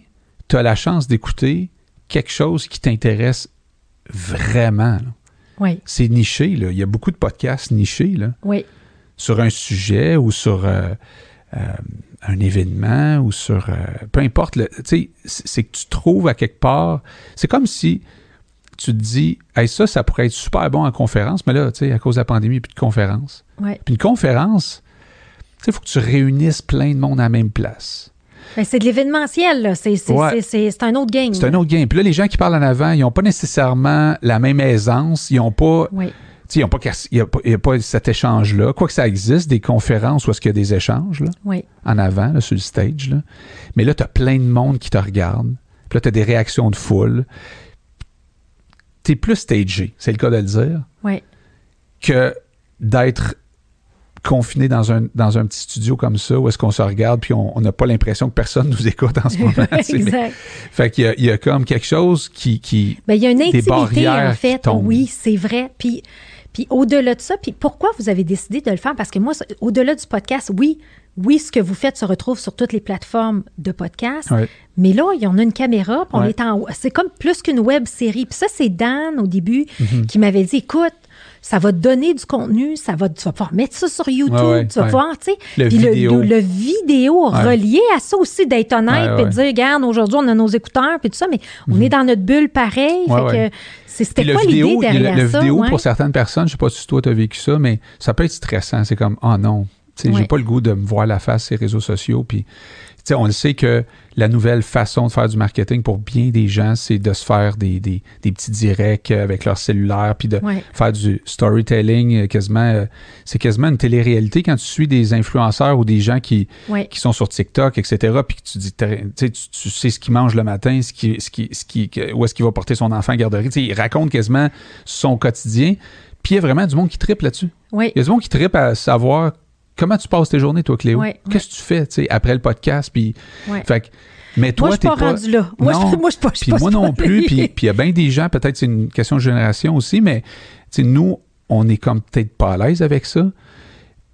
tu as la chance d'écouter quelque chose qui t'intéresse vraiment. là. Oui. C'est niché, là. il y a beaucoup de podcasts nichés là, Oui. sur un sujet ou sur euh, euh, un événement ou sur... euh, peu importe, tu sais, c'est c'est que tu trouves à quelque part... C'est comme si tu te dis, hey, ça, ça pourrait être super bon en conférence, mais là, tu sais, à cause de la pandémie, il n'y a plus de conférence. Puis une conférence, tu sais, il faut que tu réunisses plein de monde à la même place. Ben, c'est de l'événementiel, là. C'est c'est- Ouais. c'est- c'est- c'est un autre game. C'est un autre game. Puis là, les gens qui parlent en avant, ils n'ont pas nécessairement la même aisance. Ils n'ont pas, Oui. il y a pas, a cet échange-là. Quoi que ça existe, des conférences où est-ce qu'il y a des échanges, là, Oui. en avant, là, sur le stage. Là. Mais là, tu as plein de monde qui te regarde. Puis là, tu as des réactions de foule. Tu es plus stagé, c'est le cas de le dire. Oui. que d'être confiné dans un, dans un petit studio comme ça où est-ce qu'on se regarde puis on n'a pas l'impression que personne nous écoute en ce moment. exact. Fait qu'il y a, il y a comme quelque chose qui... qui Ben, il y a une intimité, en fait. Oui, c'est vrai. Puis, puis au-delà de ça, puis pourquoi vous avez décidé de le faire? Parce que moi, au-delà du podcast, oui, oui, ce que vous faites se retrouve sur toutes les plateformes de podcast. Ouais. Mais là, il y en a une caméra, puis on Ouais. est en. C'est comme plus qu'une web série. Puis ça, c'est Dan, au début, Mhm. qui m'avait dit écoute, ça va te donner du contenu, ça va, tu vas pouvoir mettre ça sur YouTube, Ouais, ouais, tu vas ouais. pouvoir, tu sais. Le. Le, le vidéo relié à ça aussi, d'être honnête, puis de dire, regarde, aujourd'hui, on a nos écouteurs, puis tout ça, mais on est dans notre bulle pareil. Mhm. Fait que c'est- c'était quoi l'idée derrière le, le ça? vidéo pour certaines personnes, je sais pas si toi tu as vécu ça, mais ça peut être stressant. C'est comme, oh non, tu sais, j'ai Ouais. pas le goût de me voir la face sur les réseaux sociaux. Puis, on le sait que la nouvelle façon de faire du marketing pour bien des gens, c'est de se faire des, des, des petits directs avec leur cellulaire, puis de Ouais. faire du storytelling euh, quasiment. euh, c'est quasiment une télé-réalité quand tu suis des influenceurs ou des gens qui, Ouais. qui sont sur TikTok, etc., puis que tu dis, tu sais, tu, tu sais ce qu'il mange le matin, ce qui, ce qui, ce qui, que- où est-ce qu'il va porter son enfant à garderie. Tu sais, il raconte quasiment son quotidien. Puis il y a vraiment du monde qui tripe là-dessus. Oui. Il y a du monde qui tripe à savoir comment tu passes tes journées, toi, Cléo? Ouais, Qu'est-ce que tu fais, tu sais, après le podcast, puis... Ouais. Fait que- mais toi, moi, je suis pas, rendu là. Moi, Non. je, moi, je suis pas. je suis puis moi je non plus. Puis puis il y a bien des gens, peut-être c'est une question de génération aussi, mais nous, on est comme peut-être pas à l'aise avec ça.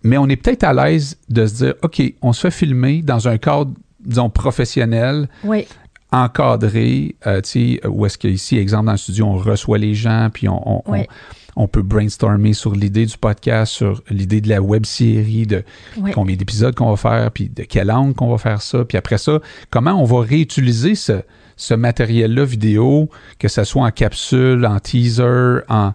Mais on est peut-être à l'aise de se dire, OK, on se fait filmer dans un cadre, disons, professionnel, Oui. encadré, euh, tu sais, où est-ce qu'ici, exemple, dans le studio, on reçoit les gens, puis on, on, Ouais. on- on peut brainstormer sur l'idée du podcast, sur l'idée de la web série, de Ouais. combien d'épisodes qu'on va faire, puis de quel angle qu'on va faire ça, puis après ça, comment on va réutiliser ce, ce matériel-là vidéo, que ce soit en capsule, en teaser, en...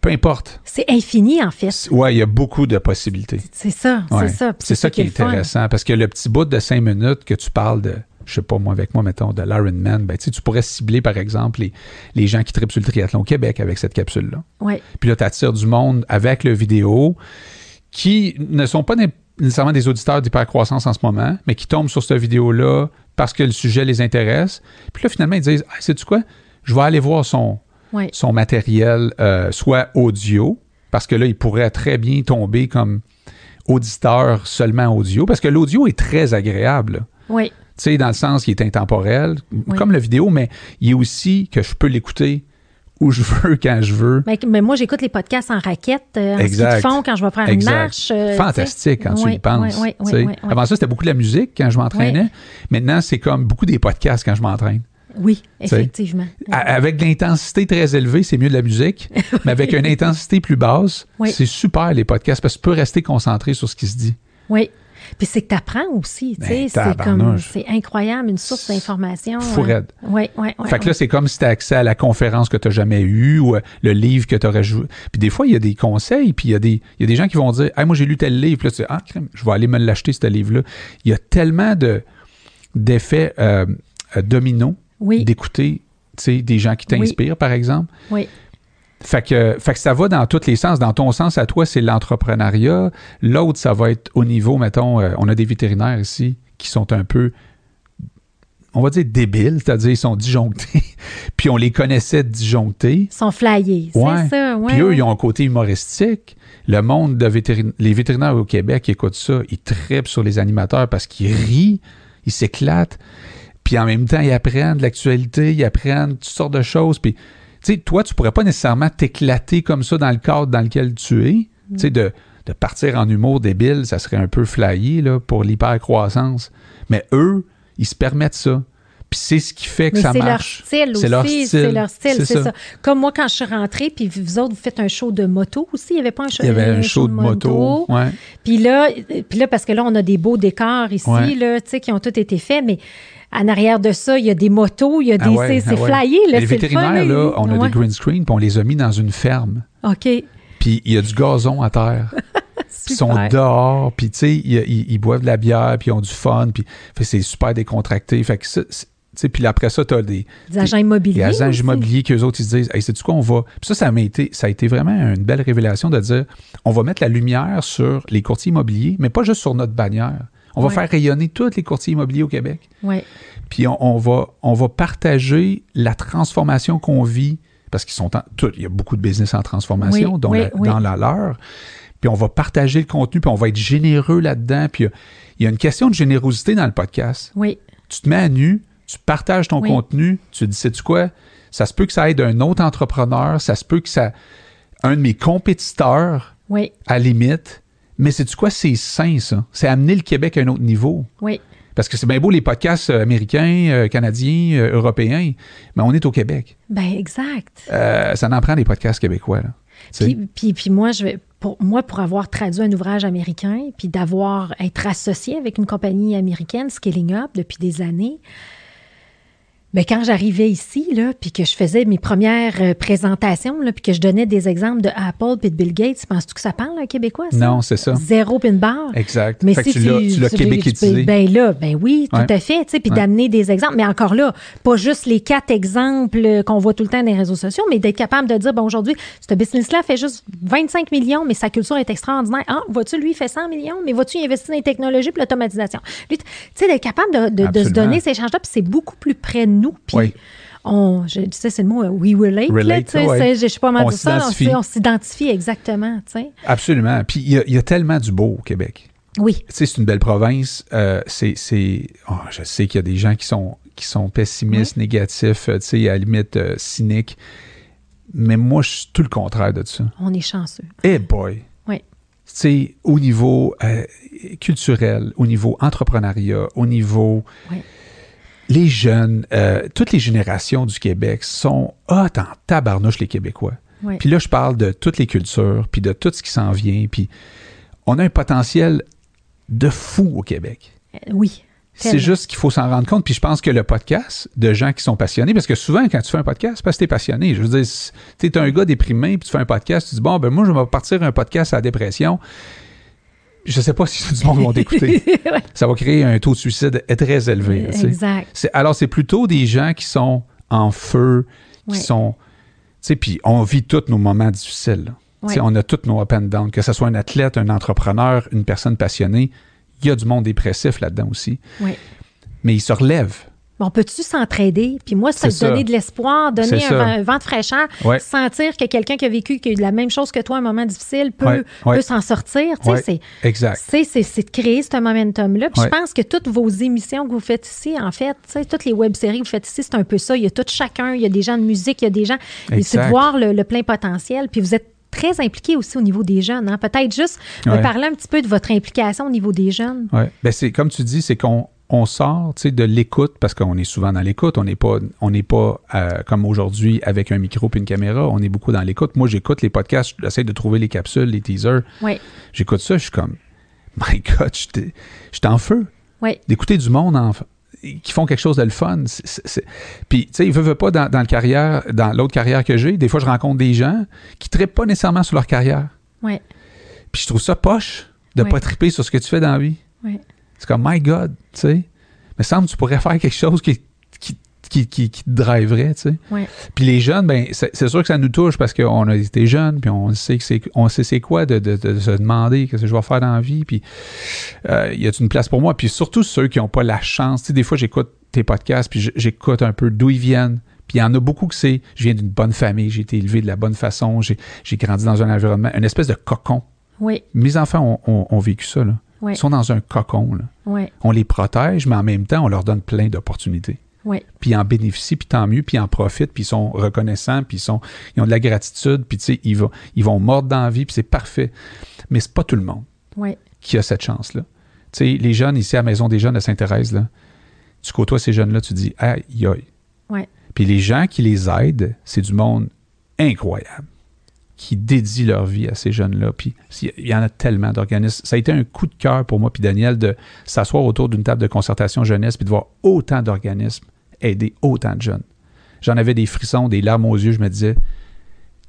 Peu importe. C'est infini, en fait. Ouais, il y a beaucoup de possibilités. C'est ça. Ouais. C'est ça. C'est ça qui est fun. intéressant, parce que le petit bout de cinq minutes que tu parles de, je sais pas moi, avec moi, mettons, de l'Iron Man, ben, tu pourrais cibler, par exemple, les, les gens qui tripent sur le triathlon au Québec avec cette capsule-là. Ouais. Puis là, tu attires du monde avec le vidéo qui ne sont pas né- nécessairement des auditeurs d'hypercroissance en ce moment, mais qui tombent sur cette vidéo-là parce que le sujet les intéresse. Puis là, finalement, ils disent Ah, sais-tu quoi? Je vais aller voir son, Ouais. son matériel, euh, soit audio, parce que là, il pourrait très bien tomber comme auditeur seulement audio, parce que l'audio est très agréable. Oui. Tu sais, dans le sens qu'il est intemporel, Oui. comme la vidéo, mais il est aussi que je peux l'écouter où je veux, quand je veux. Mais, mais moi, j'écoute les podcasts en raquette, euh, en ski Exact. de fond, quand je vais faire Exact. une marche. euh, Fantastique quand tu y penses. Avant ça, c'était beaucoup de la musique quand je m'entraînais. Maintenant, c'est comme beaucoup des podcasts quand je m'entraîne. Oui, effectivement. A- Avec de l'intensité très élevée, c'est mieux de la musique. mais avec une intensité plus basse, c'est super les podcasts parce que tu peux rester concentré sur ce qui se dit. Oui. Puis c'est que tu apprends aussi, tu Ben, c'est comme, tabarnouche. c'est incroyable, une source d'information. Fou raide. Oui, oui, oui. fait que là, c'est comme si tu as accès à la conférence que tu n'as jamais eue ou euh, le livre que tu aurais joué. Puis des fois, il y a des conseils, puis il y, a des- il y a des gens qui vont dire Hey, Moi, j'ai lu tel livre. Puis là, tu dis Ah, crème, je vais aller me l'acheter, ce livre-là. Il y a tellement de, d'effets euh, euh, dominos Oui, d'écouter des gens qui t'inspirent, par exemple. oui. Fait que, fait que ça va dans tous les sens. Dans ton sens, à toi, c'est l'entrepreneuriat. L'autre, ça va être au niveau, mettons, euh, on a des vétérinaires ici qui sont un peu, on va dire débiles, c'est-à-dire ils sont disjonctés. Puis on les connaissait disjonctés. Ils sont flyés, Ouais. c'est ça. Ouais, Puis eux, ils ont un côté humoristique. Le monde de vétérin- les vétérinaires au Québec qui écoutent ça, ils trippent sur les animateurs parce qu'ils rient, ils s'éclatent. Puis en même temps, ils apprennent de l'actualité, ils apprennent toutes sortes de choses. Puis, tu sais, toi, tu pourrais pas nécessairement t'éclater comme ça dans le cadre dans lequel tu es. Tu sais, de, de partir en humour débile, ça serait un peu flyé là, pour l'hypercroissance. Mais eux, ils se permettent ça. Puis c'est ce qui fait que Mais ça c'est leur marche. style C'est leur aussi. style. C'est leur style, C'est ça. ça. Comme moi, quand je suis rentrée, puis vous autres, vous faites un show de moto aussi. Il n'y avait pas un show, Il y avait un show de moto. Ouais. Puis là, puis là, parce que là, on a des beaux décors ici, Ouais. là, tu sais, qui ont tous été faits, mais en arrière de ça, il y a des motos, il y a des. Ah ouais, c'est ah ouais. flyé, là. Les c'est le fun, vétérinaires, là, on a Ouais. des green screen, puis on les a mis dans une ferme. OK. Puis il y a du gazon à terre. Puis ils sont dehors, puis tu sais, ils, ils- ils boivent de la bière, puis ils ont du fun, puis c'est super décontracté. Fait que ça, puis après ça, t'as des, Des agents immobiliers. des agents aussi. immobiliers qui eux autres, ils se disent, hey, c'est du quoi, on va. Puis ça, ça, m'a été, ça a été vraiment une belle révélation de dire, on va mettre la lumière sur les courtiers immobiliers, mais pas juste sur notre bannière. On va Ouais. faire rayonner tous les courtiers immobiliers au Québec. Ouais. Puis on, on va, on va partager la transformation qu'on vit, parce qu'ils sont en, tout, il y a beaucoup de business en transformation, Oui, oui, la- oui. dans la leur. Puis on va partager le contenu, puis on va être généreux là-dedans. Puis il y a- il y, a une question de générosité dans le podcast. Oui. Tu te mets à nu, tu partages ton Oui. contenu, tu te dis, sais-tu quoi? Ça se peut que ça aide un autre entrepreneur, ça se peut que ça. Un de mes compétiteurs, Oui. à limite, mais c'est tu quoi? C'est sain, ça. C'est amener le Québec à un autre niveau. Oui. Parce que c'est bien beau les podcasts euh, américains, euh, canadiens, euh, européens, mais on est au Québec. Ben, exact. Euh, ça en prend des podcasts québécois. Là. Puis, puis moi, je vais, pour, moi, pour avoir traduit un ouvrage américain, puis d'avoir être associé avec une compagnie américaine, Scaling Up, depuis des années, ben, quand j'arrivais ici, là, puis que je faisais mes premières euh, présentations, là, puis que je donnais des exemples de Apple puis de Bill Gates, penses-tu que ça parle un Québécois, ça? Non, c'est ça. Zéro pin barre. Exact. Mais fait si que tu l'as, québécoisé. Ben là, ben oui, tout Ouais. à fait. Puis Ouais. d'amener des exemples. Mais encore là, pas juste les quatre exemples qu'on voit tout le temps dans les réseaux sociaux, mais d'être capable de dire, bon, aujourd'hui, ce business-là fait juste 25 millions, mais sa culture est extraordinaire. Ah, vois-tu, lui, il fait 100 millions, mais vois-tu, il investit dans les technologies puis l'automatisation? Lui, tu sais, d'être capable de, de- de se donner ces échanges-là, puis c'est beaucoup plus près de nous. Puis Oui. on, je, tu sais, c'est le mot, euh, we relate. là, Relate, sais, ouais. je sais pas mal On dire ça. On s'identifie exactement, tu sais. Absolument. Puis il y, a- il y a tellement du beau au Québec. Oui. Tu sais, c'est une belle province. Euh, c'est, oh, je sais qu'il y a des gens qui sont, qui sont pessimistes, négatifs, euh, tu sais, à la limite euh, cyniques. Mais moi, je suis tout le contraire de ça. On est chanceux. Eh boy! Oui. Tu sais, au niveau euh, culturel, au niveau entrepreneuriat, au niveau. Oui. Les jeunes, euh, toutes les générations du Québec sont hot en tabarnouche, les Québécois. Oui. Puis là, je parle de toutes les cultures, puis de tout ce qui s'en vient. Puis on a un potentiel de fou au Québec. Euh, Oui. C'est juste qu'il faut s'en rendre compte. Puis je pense que le podcast, de gens qui sont passionnés, parce que souvent, quand tu fais un podcast, c'est parce que tu es passionné. Je veux dire, tu es un gars déprimé, puis tu fais un podcast, tu dis, bon, ben moi, je vais partir un podcast à la dépression. Je sais pas si tout le monde va t'écouter. Ouais. Ça va créer un taux de suicide très élevé. Exact. C'est- alors, c'est plutôt des gens qui sont en feu, qui sont. Tu sais, puis on vit tous nos moments difficiles. Ouais. On a tous nos up and down, que ce soit un athlète, un entrepreneur, une personne passionnée. Il y a du monde dépressif là-dedans aussi. Oui. Mais ils se relèvent. Bon, peux-tu s'entraider? Puis moi, ça. donner de l'espoir, donner un, vent- un vent de fraîcheur, Ouais. sentir que quelqu'un qui a vécu qui a eu la même chose que toi, un moment difficile, peut, Ouais, ouais. peut s'en sortir. Tu sais, Ouais. c'est- Exact. c'est, c'est, de créer ce momentum-là. Puis je pense que toutes vos émissions que vous faites ici, en fait, tu sais, toutes les web-séries que vous faites ici, c'est un peu ça. Il y a tout chacun, il y a des gens de musique, il y a des gens. Et c'est de voir le, le plein potentiel. Puis vous êtes très impliqué aussi au niveau des jeunes. Hein? Peut-être juste me parler un petit peu de votre implication au niveau des jeunes. Ouais. Ben c'est comme tu dis, c'est qu'on on sort de l'écoute parce qu'on est souvent dans l'écoute. On n'est pas, on n'est pas euh, comme aujourd'hui avec un micro puis une caméra. On est beaucoup dans l'écoute. Moi, j'écoute les podcasts, j'essaie de trouver les capsules, les teasers. Oui, J'écoute ça, je suis comme, my God, je suis en feu. oui, d'écouter du monde en- qui font quelque chose de le fun. Puis, tu sais, ils veulent pas dans, dans le carrière, dans l'autre carrière que j'ai. Des fois, je rencontre des gens qui ne trippent pas nécessairement sur leur carrière. oui, Puis, je trouve ça poche de Ouais. pas tripper sur ce que tu fais dans la vie. oui. C'est comme, my God, tu sais. Mais semble que tu pourrais faire quelque chose qui, qui, qui, qui, qui te driverait, tu sais. Ouais. Puis les jeunes, ben c'est sûr que ça nous touche parce qu'on a été jeunes, puis on sait que c'est on sait c'est quoi de, de, de se demander qu'est-ce que je vais faire dans la vie, puis euh, y a une place pour moi, puis surtout ceux qui n'ont pas la chance. Tu sais, des fois j'écoute tes podcasts, puis j'écoute un peu d'où ils viennent. Puis il y en a beaucoup que c'est, je viens d'une bonne famille, j'ai été élevé de la bonne façon, j'ai j'ai grandi dans un environnement, une espèce de cocon. Oui, Mes enfants ont, ont- ont vécu ça, là. Oui, Ils sont dans un cocon, là. On les protège, mais en même temps, on leur donne plein d'opportunités puis ils en bénéficient, puis tant mieux, puis ils en profitent, puis ils sont reconnaissants, puis ils, sont, ils ont de la gratitude, puis ils vont, ils vont mordre dans la vie, puis c'est parfait. Mais c'est pas tout le monde qui a cette chance-là. Les jeunes ici à la Maison des Jeunes de Sainte-Thérèse, là, tu côtoies ces jeunes-là, tu dis, aïe, aïe. Ouais. Puis les gens qui les aident, c'est du monde incroyable qui dédient leur vie à ces jeunes-là. Puis il y en a tellement d'organismes. Ça a été un coup de cœur pour moi puis Daniel de s'asseoir autour d'une table de concertation jeunesse puis de voir autant d'organismes aider autant de jeunes. J'en avais des frissons, des larmes aux yeux. Je me disais,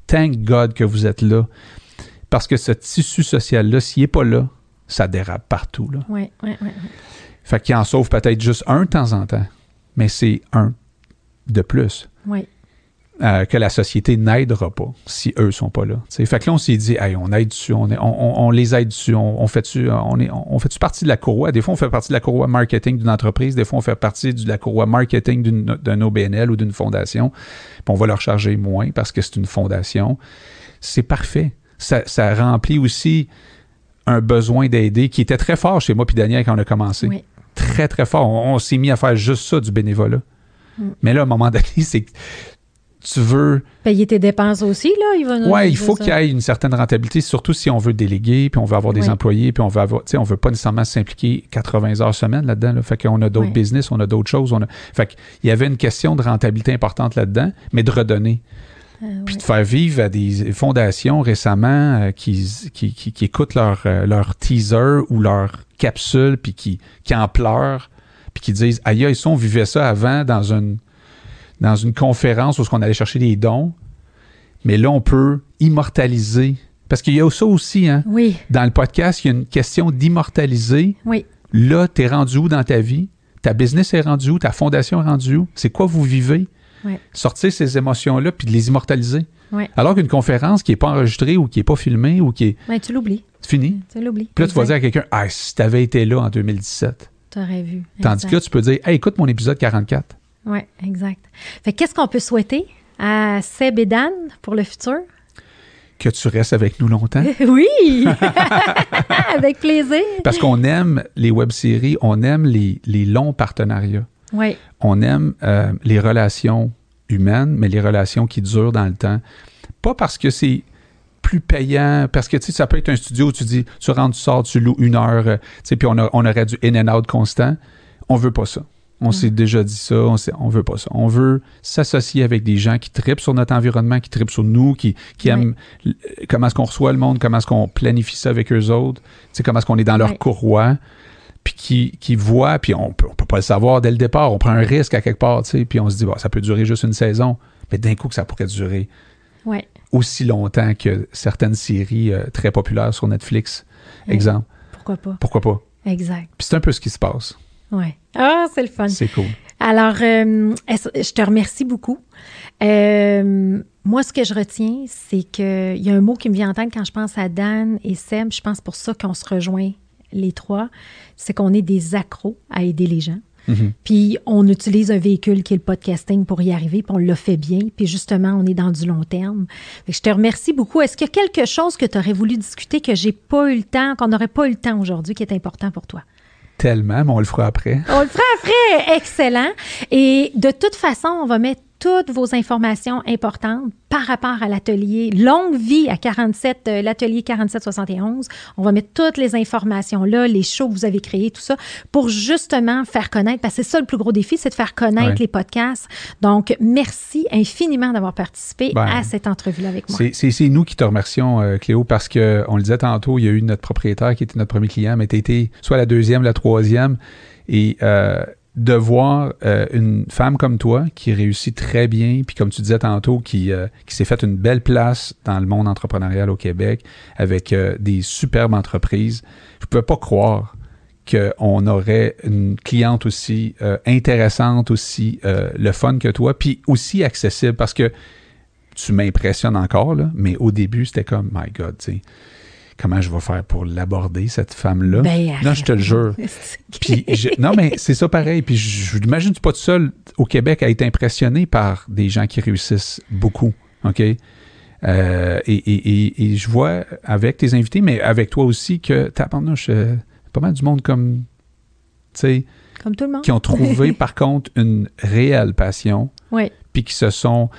thank God que vous êtes là. Parce que ce tissu social-là, s'il n'est pas là, ça dérape partout. Là. Oui, oui, oui. Fait qu'il en sauve peut-être juste un de temps en temps, mais c'est un de plus Oui, euh, que la société n'aidera pas si eux sont pas là. T'sais. Fait que là, on s'est dit, hey, on aide dessus, on, est- on, on- on les aide dessus, on, on fait dessus, on est, on fait partie de la courroie? Des fois, on fait partie de la courroie marketing d'une entreprise, des fois, on fait partie de la courroie marketing d'un OBNL ou d'une fondation. Puis on va leur charger moins parce que c'est une fondation. C'est parfait. Ça, ça remplit aussi un besoin d'aider qui était très fort chez moi puis Daniel quand on a commencé oui. très, très fort. On, on s'est mis à faire juste ça, du bénévolat. Mm. Mais là, à un moment donné, c'est que tu veux. Payer tes dépenses aussi, là, il va Ouais, il faut qu'il y ait une certaine rentabilité, surtout si on veut déléguer, puis on veut avoir des employés, puis on veut avoir. Tu sais, on veut pas nécessairement s'impliquer 80 heures semaine là-dedans. Là. Fait qu'on a d'autres business, on a d'autres choses. On a... Fait qu'il y avait une question de rentabilité importante là-dedans, mais de redonner. Ah, Puis de faire vivre à des fondations récemment euh, qui, qui, qui, qui écoutent leur, euh, leur teaser ou leur capsule, puis qui, qui en pleurent, puis qui disent Aïe, aïe, ça, on vivait ça avant dans une, dans une conférence où on allait chercher des dons, mais là, on peut immortaliser. Parce qu'il y a ça aussi, hein. Oui, Dans le podcast, il y a une question d'immortaliser. oui, Là, t'es rendu où dans ta vie? Ta business est rendu où? Ta fondation est rendue où? C'est quoi vous vivez? Ouais. Sortir ces émotions-là puis de les immortaliser. Ouais. Alors qu'une conférence qui n'est pas enregistrée ou qui n'est pas filmée ou qui est Ben, tu l'oublies. c'est fini. Tu l'oublies. Puis là, tu vas dire à quelqu'un, ah, si tu avais été là en 2017. Tu aurais vu. Tandis que là, tu peux dire, hey, écoute mon épisode 44. Oui, exact. Fait que qu'est-ce qu'on peut souhaiter à Seb et Dan pour le futur? Que tu restes avec nous longtemps. oui! Avec plaisir. Parce qu'on aime les web-séries, on aime les, les longs partenariats. Oui, On aime euh, les relations humaines, mais les relations qui durent dans le temps. Pas parce que c'est plus payant, parce que tu sais, ça peut être un studio où tu dis, tu rentres, tu sors, tu loues une heure, euh, tu sais, puis on, a- on aurait du in and out constant. On veut pas ça. On s'est déjà dit ça, on, on veut pas ça. On veut s'associer avec des gens qui tripent sur notre environnement, qui tripent sur nous, qui, aiment comment est-ce qu'on reçoit le monde, comment est-ce qu'on planifie ça avec eux autres, comment est-ce qu'on est dans leur courroie, puis qui, qui voient, puis on peut, on peut pas le savoir dès le départ, on prend un risque à quelque part, puis on se dit, bon, ça peut durer juste une saison, mais d'un coup que ça pourrait durer oui. aussi longtemps que certaines séries euh, très populaires sur Netflix, exemple. Pourquoi pas? Pourquoi pas? Exact. Puis c'est un peu ce qui se passe. Oui. Ah, c'est le fun. C'est cool. Alors, euh, je te remercie beaucoup. Euh, moi, ce que je retiens, c'est qu'il y a un mot qui me vient en tête quand je pense à Dan et Seb. Je pense pour ça qu'on se rejoint les trois. C'est qu'on est des accros à aider les gens. Mhm. Puis on utilise un véhicule qui est le podcasting pour y arriver, puis on le fait bien. Puis justement, on est dans du long terme. Fait que je te remercie beaucoup. Est-ce qu'il y a quelque chose que tu aurais voulu discuter que j'ai pas eu le temps, qu'on n'aurait pas eu le temps aujourd'hui, qui est important pour toi? Tellement, mais on le fera après. On le fera après. Excellent. Et de toute façon, on va mettre toutes vos informations importantes par rapport à l'atelier Longue Vie à 47, euh, l'atelier 4771. On va mettre toutes les informations là, les shows que vous avez créés, tout ça, pour justement faire connaître, parce que c'est ça le plus gros défi, c'est de faire connaître Ouais. les podcasts. Donc, merci infiniment d'avoir participé Ben, à cette entrevue-là avec moi. C'est- C'est c'est nous qui te remercions, euh, Cléo, parce que on le disait tantôt, il y a eu notre propriétaire qui était notre premier client, mais tu été soit la deuxième, la troisième. Et euh, de voir euh, une femme comme toi qui réussit très bien, puis comme tu disais tantôt, qui, euh, s'est fait une belle place dans le monde entrepreneurial au Québec avec euh, des superbes entreprises, je ne pouvais pas croire qu'on aurait une cliente aussi intéressante, aussi le fun que toi, puis aussi accessible parce que tu m'impressionnes encore, mais au début, c'était comme, my God, tu sais, comment je vais faire pour l'aborder, cette femme-là? Ben, non, je te le jure. Puis je- non, mais c'est ça pareil. Puis je, m'imagine tu pas tout seul au Québec à être impressionné par des gens qui réussissent beaucoup. OK? Euh, et, et, et, et je vois avec tes invités, mais avec toi aussi, que t'as euh, pas mal du monde comme, tu sais, Comme tout le monde. qui ont trouvé par contre une réelle passion, Oui. puis qui se sont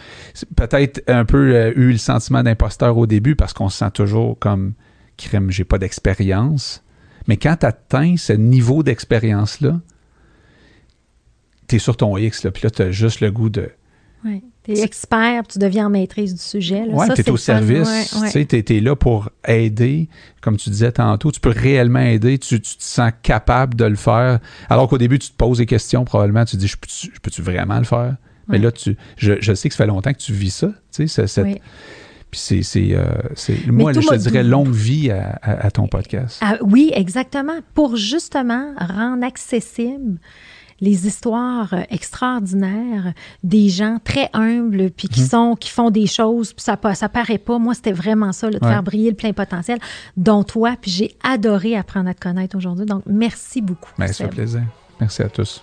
peut-être un peu euh, eu le sentiment d'imposteur au début parce qu'on se sent toujours comme crème, j'ai pas d'expérience. Mais quand tu atteins ce niveau d'expérience-là, tu es sur ton X, là, puis là, tu as juste le goût de. Ouais. Tu es expert, tu deviens en maîtrise du sujet. Là. Ouais, Ça, tu es au service. Ouais, ouais. Tu es, là pour aider, comme tu disais tantôt. Tu peux réellement aider. Tu, tu te sens capable de le faire. Alors qu'au début, tu te poses des questions, probablement. Tu te dis, je peux-tu vraiment le faire? Mais là, tu, je, je sais que ça fait longtemps que tu vis ça. Tu sais, cette- Oui. Puis c'est, c'est, euh, c'est- moi, je te dirais longue vie à, à- à ton podcast. Ah, oui, exactement. Pour justement rendre accessible les histoires euh, extraordinaires des gens très humbles puis Mhm. qui sont qui font des choses puis ça ça paraît pas moi c'était vraiment ça là, de Ouais. faire briller le plein potentiel dont toi puis j'ai adoré apprendre à te connaître aujourd'hui donc merci beaucoup Ben, ça fait plaisir. Merci à tous.